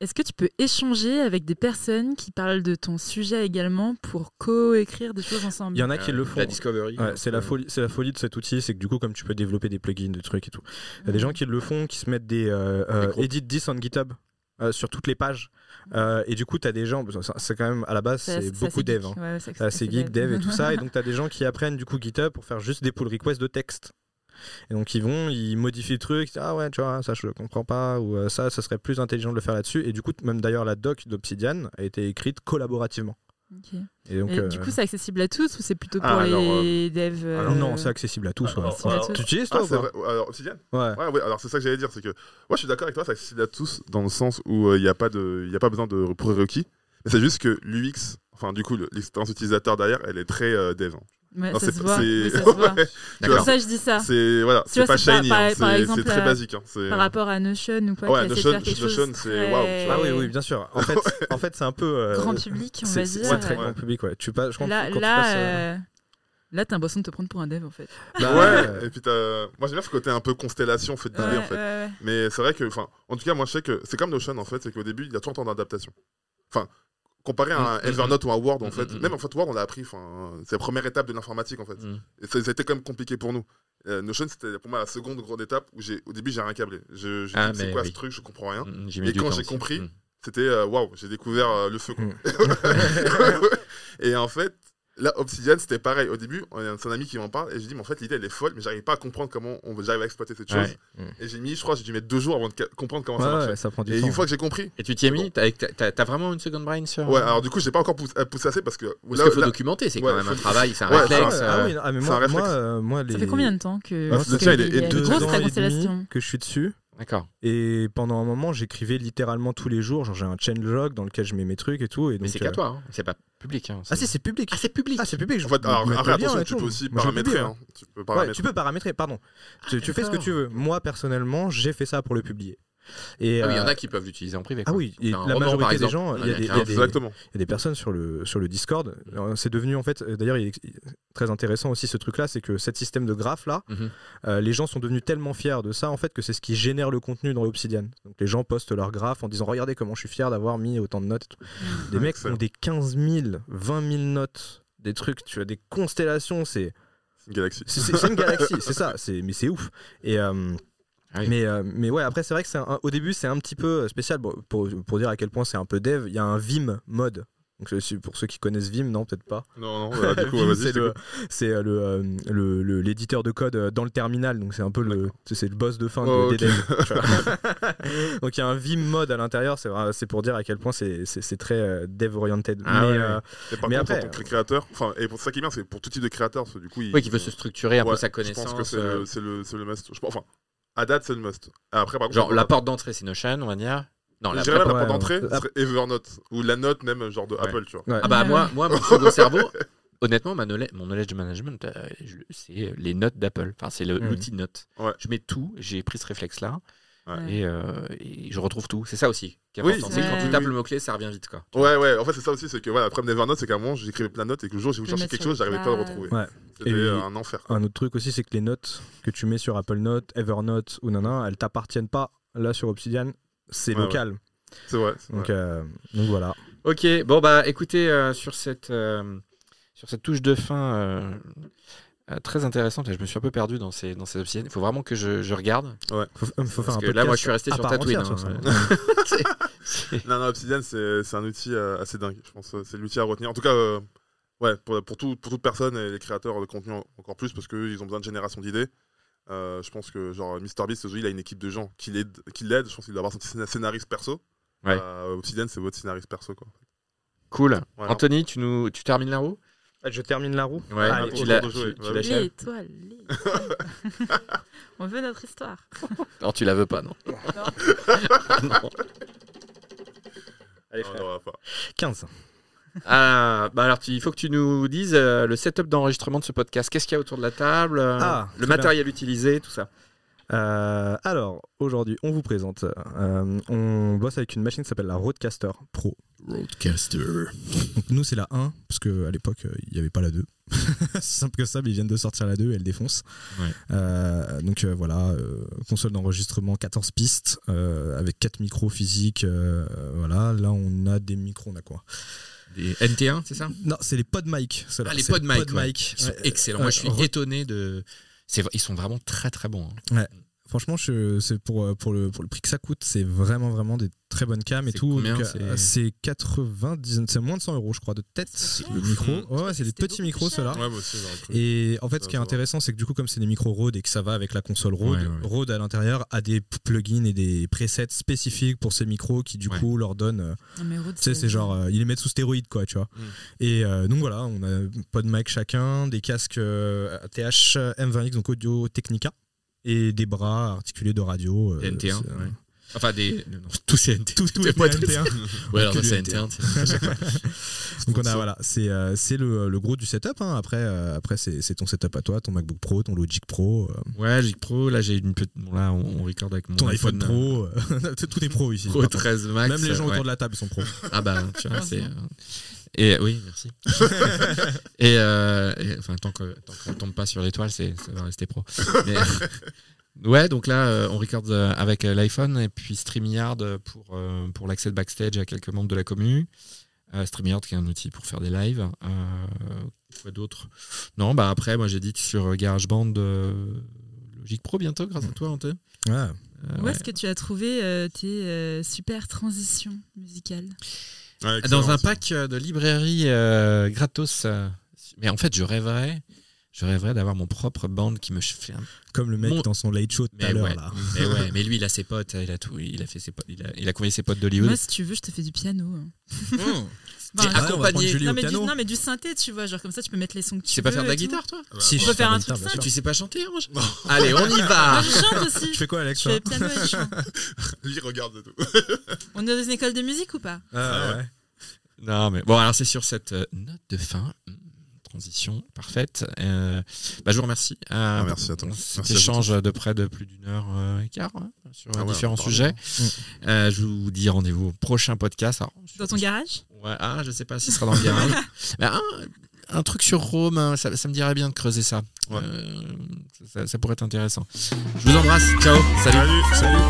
est-ce que tu peux échanger avec des personnes qui parlent de ton sujet également pour co-écrire des choses ensemble? Il y en a qui le Euh, font. La Discovery. Ouais, c'est la folie, c'est la folie de cet outil, c'est que du coup, comme tu peux développer des plugins, des trucs et tout, il y a des gens qui le font, qui se mettent des euh, euh, edit this on GitHub euh, sur toutes les pages, Euh, et du coup, tu as des gens, c'est- quand même à la base, c'est beaucoup dev, hein. Ouais, c'est geek, dev et tout ça, et donc tu as des gens qui apprennent du coup GitHub pour faire juste des pull requests de texte. Et donc ils vont, ils modifient le truc, ils disent, ah ouais, tu vois, ça je le comprends pas, ou euh, ça, ça serait plus intelligent de le faire là-dessus. Et du coup, même d'ailleurs, la doc d'Obsidian a été écrite collaborativement. Et donc, Et euh, Du coup, c'est accessible à tous ou c'est plutôt pour Ah, alors, les devs euh, alors non, c'est accessible à tous. ouais. Alors, accessible à tous. Tu utilises Ah, toi ou c'est pas vrai. Alors, Obsidian Ouais. Ouais, ouais, alors c'est ça que j'allais dire, c'est que moi je suis d'accord avec toi, c'est accessible à tous dans le sens où euh, il n'y a, pas de- il y a pas besoin de prérequis, mais c'est juste que l'UX, enfin du coup le- l'expérience utilisateur derrière, elle est très euh, dev. hein. Ouais, Non, ça c'est se pas- voit. c'est- oui, ça se voit. Ouais, tu C'est vois, pour ça que je dis ça. C'est voilà, c'est pas shiny, par- hein, par c'est- très euh, basique. hein, c'est- Par rapport à Notion ou quoi, Ouais, qui Notion- c'est- très waouh. Ah oui, oui, bien sûr. En fait, en fait c'est un peu. euh, grand public, on va dire. très Ouais. grand public, ouais. Tu passes, quand, Là, quand tu là passes, euh, euh, Là, t'as l'impression de te prendre pour un dev en fait. Bah, ouais, et puis t'as- moi j'aime bien ce côté un peu constellation fait d'idées Ouais, en fait. ouais, ouais. Mais c'est vrai que, enfin, en tout cas, moi je sais que c'est comme Notion en fait, c'est qu'au début il y a toujours un temps d'adaptation. Enfin, comparé à un Mm, mm, Evernote ou un Word en Mm, fait, mm, même en fait Word on l'a appris, enfin, c'est la première étape de l'informatique en fait. Mm. Et ça, ça a été quand même compliqué pour nous. Euh, Notion c'était pour moi la seconde grande étape où j'ai, au début j'ai rien câblé. Je, j'ai Ah, c'est quoi oui. ce truc, je comprends rien. Mm, Et quand j'ai compris, Mm. c'était euh, waouh, j'ai découvert euh, le feu. quoi. et en fait, là, Obsidian, c'était pareil. Au début, on a- un ami qui m'en parle et je dis, mais en fait, l'idée elle est folle, mais j'arrive pas à comprendre comment on j'arrive à exploiter cette chose. Ouais. Et j'ai mis, je crois, j'ai dû mettre deux jours avant de comprendre comment ça Ouais, ouais, ça prend du et temps. une fois que j'ai compris, Et tu t'y es mis T'as vraiment une seconde brain sur. ouais, alors du coup, j'ai pas encore poussé, euh, poussé assez parce que. Parce là- qu'il faut là- documenter, c'est Ouais, quand même un travail, c'est un Ouais, réflexe. c'est Ah euh, oui, ah, mais moi, un moi, euh, moi, les... Ça fait combien de temps que. Ah, le tien, il est- deux ans que je suis dessus. D'accord. Et pendant un moment, j'écrivais littéralement tous les jours. Genre, j'ai un changelog dans lequel je mets mes trucs et tout. Et Mais c'est qu'à euh, toi, hein. c'est pas public. hein. Ah si, c'est public. Ah, c'est public. Ah, c'est public. je fait, alors, attention, tu tout. peux aussi Moi, paramétrer. publie, hein. Tu peux Ouais, paramétrer. tu peux paramétrer, pardon. tu, tu fais ce que tu veux. Moi, personnellement, j'ai fait ça pour le publier. Et, Ah oui, il y en euh, a qui peuvent l'utiliser en privé. ah oui, et la majorité des gens, il y y a des- Exactement. Il y a des personnes sur le, sur le Discord. C'est devenu en fait, euh, d'ailleurs, il est très intéressant aussi ce truc-là, c'est que cet système de graphe là, Mhm. euh, les gens sont devenus tellement fiers de ça en fait que c'est ce qui génère le contenu dans Obsidian. Donc les gens postent leur graphe en disant regardez comment je suis fier d'avoir mis autant de notes. et tout. Des mecs qui ont des 15 000, 20 000 notes, des trucs, tu as des constellations, c'est C'est une galaxie. c'est une galaxie, c'est ça, c'est mais c'est ouf. Et euh, Ah oui. mais, euh, mais ouais, après, c'est vrai que c'est un- au début, c'est un petit peu spécial bon, pour, pour dire à quel point c'est un peu dev. Il y a un Vim mode. Donc, pour ceux qui connaissent Vim, non, peut-être pas. Non, non, voilà, du coup, c'est je le, c'est euh, le, euh, le- le- l'éditeur de code euh, dans le terminal. Donc, c'est un peu le, c'est le boss de fin de- Oh, vois. donc, il y a un Vim mode à l'intérieur. C'est, vrai- c'est pour dire à quel point c'est, c'est, très euh, dev-oriented. Ah mais, ouais, euh, Et par Mais contre, après, créateur, enfin, et pour ça qui est bien, c'est pour tout type de créateur, du coup, il, Oui, qui veut se structurer un Ouais, peu sa Je connaissance. pense que c'est euh, le, c'est le, le must. Je pense- enfin, à date, c'est le must. Après, par contre, Genre, la porte d'entrée, c'est Notion, on va dire. Non, Je la dirais même la porte d'entrée, serait Evernote. Ou la note même, genre de Ouais. Apple, tu vois. ouais. Ah bah moi, moi mon second cerveau, honnêtement, ma knowledge- mon knowledge de management, euh, c'est les notes d'Apple. Enfin, c'est Mhm. l'outil de notes. Ouais. Je mets tout, j'ai pris ce réflexe-là. Ouais. Et, euh, et je retrouve tout. C'est ça aussi qui est Oui, important. c'est quand tu tapes le mot-clé, ça revient vite. Quoi. Ouais, ouais, en fait, c'est ça aussi, c'est que voilà, le problème d'Evernote, c'est qu'à un moment, j'écrivais plein de notes et que le jour où j'ai voulu chercher quelque chose, j'arrivais pas à le retrouver. Ouais. C'était Et- un enfer. quoi. Un autre truc aussi, c'est que les notes que tu mets sur Apple Note, Evernote ou nana, elles t'appartiennent pas. Là, sur Obsidian, c'est Ouais, local. C'est vrai. c'est Donc, vrai. euh, donc voilà. Ok, bon bah écoutez, euh, sur, cette, euh, sur cette touche de fin euh, très intéressante, et je me suis un peu perdu dans ces, dans ces obsidiennes. Il faut vraiment que je, je regarde. Faut, faut faire Parce un que là, moi, je suis resté sur Tatooine. hein, Non, non, Obsidian, c'est c'est un outil euh, assez dingue. Je pense c'est l'outil à retenir. En tout cas, euh, ouais, pour, pour, tout, pour toute personne et les créateurs de contenu en- encore plus, parce qu'ils ont besoin de génération d'idées. Euh, je pense que, genre, MrBeast, il a une équipe de gens qui l'aident. qui l'aident. Je pense qu'il doit avoir son scén- scénariste perso. Ouais. Euh, Obsidian, c'est votre scénariste perso, quoi. Cool. Voilà. Anthony, tu, nous, tu termines roue Je termine la roue. Ouais, Allez, pour tu le la, tour de jouer. tu- tu Ouais. l'achèves Les étoiles, les étoiles. On veut notre histoire. Non, tu la veux pas, non. Non. Allez, frère. non, on va pas. 15. Ah, bah alors tu- il faut que tu nous dises euh, le setup d'enregistrement de ce podcast. Qu'est-ce qu'il y a autour de la table euh, Ah, Le matériel utilisé, tout ça. Euh, alors, aujourd'hui, on vous présente. euh, on bosse avec une machine qui s'appelle la Roadcaster Pro. Roadcaster. Donc, nous, c'est la 1, parce qu'à l'époque, euh, il n'y avait pas la 2. c'est simple que ça, mais ils viennent de sortir la 2 et elle défonce. Ouais. Euh, donc euh, voilà, euh, console d'enregistrement 14 pistes, avec 4 micros physiques. voilà, là, on a des micros, on a quoi? Des NT1, c'est ça? Non, c'est les PodMic. ceux-là. Ah, les ouais. Ils sont Ouais. excellents. Moi, je suis étonné de. C'est... Ils sont vraiment très très bons. hein. Franchement, je, c'est pour, euh, pour, le, pour le prix que ça coûte, c'est vraiment, vraiment des très bonnes cams et tout. c'est- euh, c'est 90, c'est moins de 100 euros, je crois, de tête, le micro. Ouais, c'est des petits micros, ceux-là. Ouais, cru. Et en fait, Ça ce qui est intéressant, c'est que du coup, comme c'est des micros Rode et que ça va avec la console Rode, Ouais, ouais. Rode à l'intérieur a des plugins et des presets spécifiques pour ces micros qui, du Ouais. coup, leur donnent. euh, Non, mais Rhodes, tu sais, c'est genre, euh, ils les mettent sous stéroïdes, quoi, tu vois. Mm. Et euh, donc voilà, on a pas de mic chacun, des casques euh, TH M20X, donc Audio Technica, et des bras articulés de radio. euh, NT1. c'est, euh, ouais. Enfin, des. non, tous ces NT1. Tout, tout C'est est pas NT1. Ouais, alors ça, c'est NT1. c'est- Donc on a voilà, c'est euh, c'est le, le gros du setup. hein. Après, euh, après c'est ton setup à toi, ton MacBook Pro, ton Logic Pro, euh, Ouais, j'ai Pro. Là, j'ai une petite. Bon, là, on, on record avec mon ton iPhone, iPhone Pro. euh, tout est pro ici. Pro par contre. 13 Max. Même les gens ouais. autour de la table sont pro. Ah bah, tu vois, c'est. Et oui, merci. et, euh, et, enfin, tant que tant qu'on tombe pas sur l'étoile, c'est ça va rester pro. Mais, ouais, donc là, euh, on record euh, avec l'iPhone et puis StreamYard pour euh, pour l'accès de backstage à quelques membres de la commu. Euh, StreamYard qui est un outil pour faire des lives. Euh, quoi d'autre? Non, bah après, moi j'édite sur GarageBand euh, Logic Pro bientôt grâce à toi, Ante. Ouais. Euh, Où ouais. est-ce que tu as trouvé euh, tes euh, super transitions musicales? Ouais, Dans un pack euh, de librairie euh, gratos. euh, mais en fait, je rêverais, je rêverais d'avoir mon propre band qui me fait un. Comme le mec Mon- dans son late show tout à Mais l'heure ouais, là. mais ouais, mais lui, il a ses potes, il a tout, il a fait ses potes, il a, il a convoyé ses potes d'Hollywood. Moi, si tu veux, je te fais du piano. Mmh. Ah, accompagné. Non, mais du, non, mais du synthé, tu vois, genre comme ça, tu peux mettre les sons que tu Tu sais pas veux faire de la guitare, toi Ah bah, Si, bon. je peux faire un guitare, truc simple. Tu sais pas chanter, Ange Allez, on y va. Je chante aussi. Tu fais quoi Alex Je fais piano et chant. Lui, regarde tout. On est dans une école de musique ou pas? Ah, ouais. Non, mais bon, alors c'est sur cette euh, note de fin. Transition parfaite. Euh, bah, je vous remercie. euh, Ah, merci à toi. Merci Cet échange de près de plus d'une heure euh, et quart hein, sur Ah ouais, différents sujets. Euh, je vous dis rendez-vous au prochain podcast. Alors, Dans ton garage? Ouais, ah, je sais pas si ce sera dans le garage. Mais un, un truc sur Rome, hein, ça, ça me dirait bien de creuser ça. Ouais. Euh, ça, ça pourrait être intéressant. Je vous embrasse. Ciao. Salut. Salut.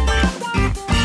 Salut.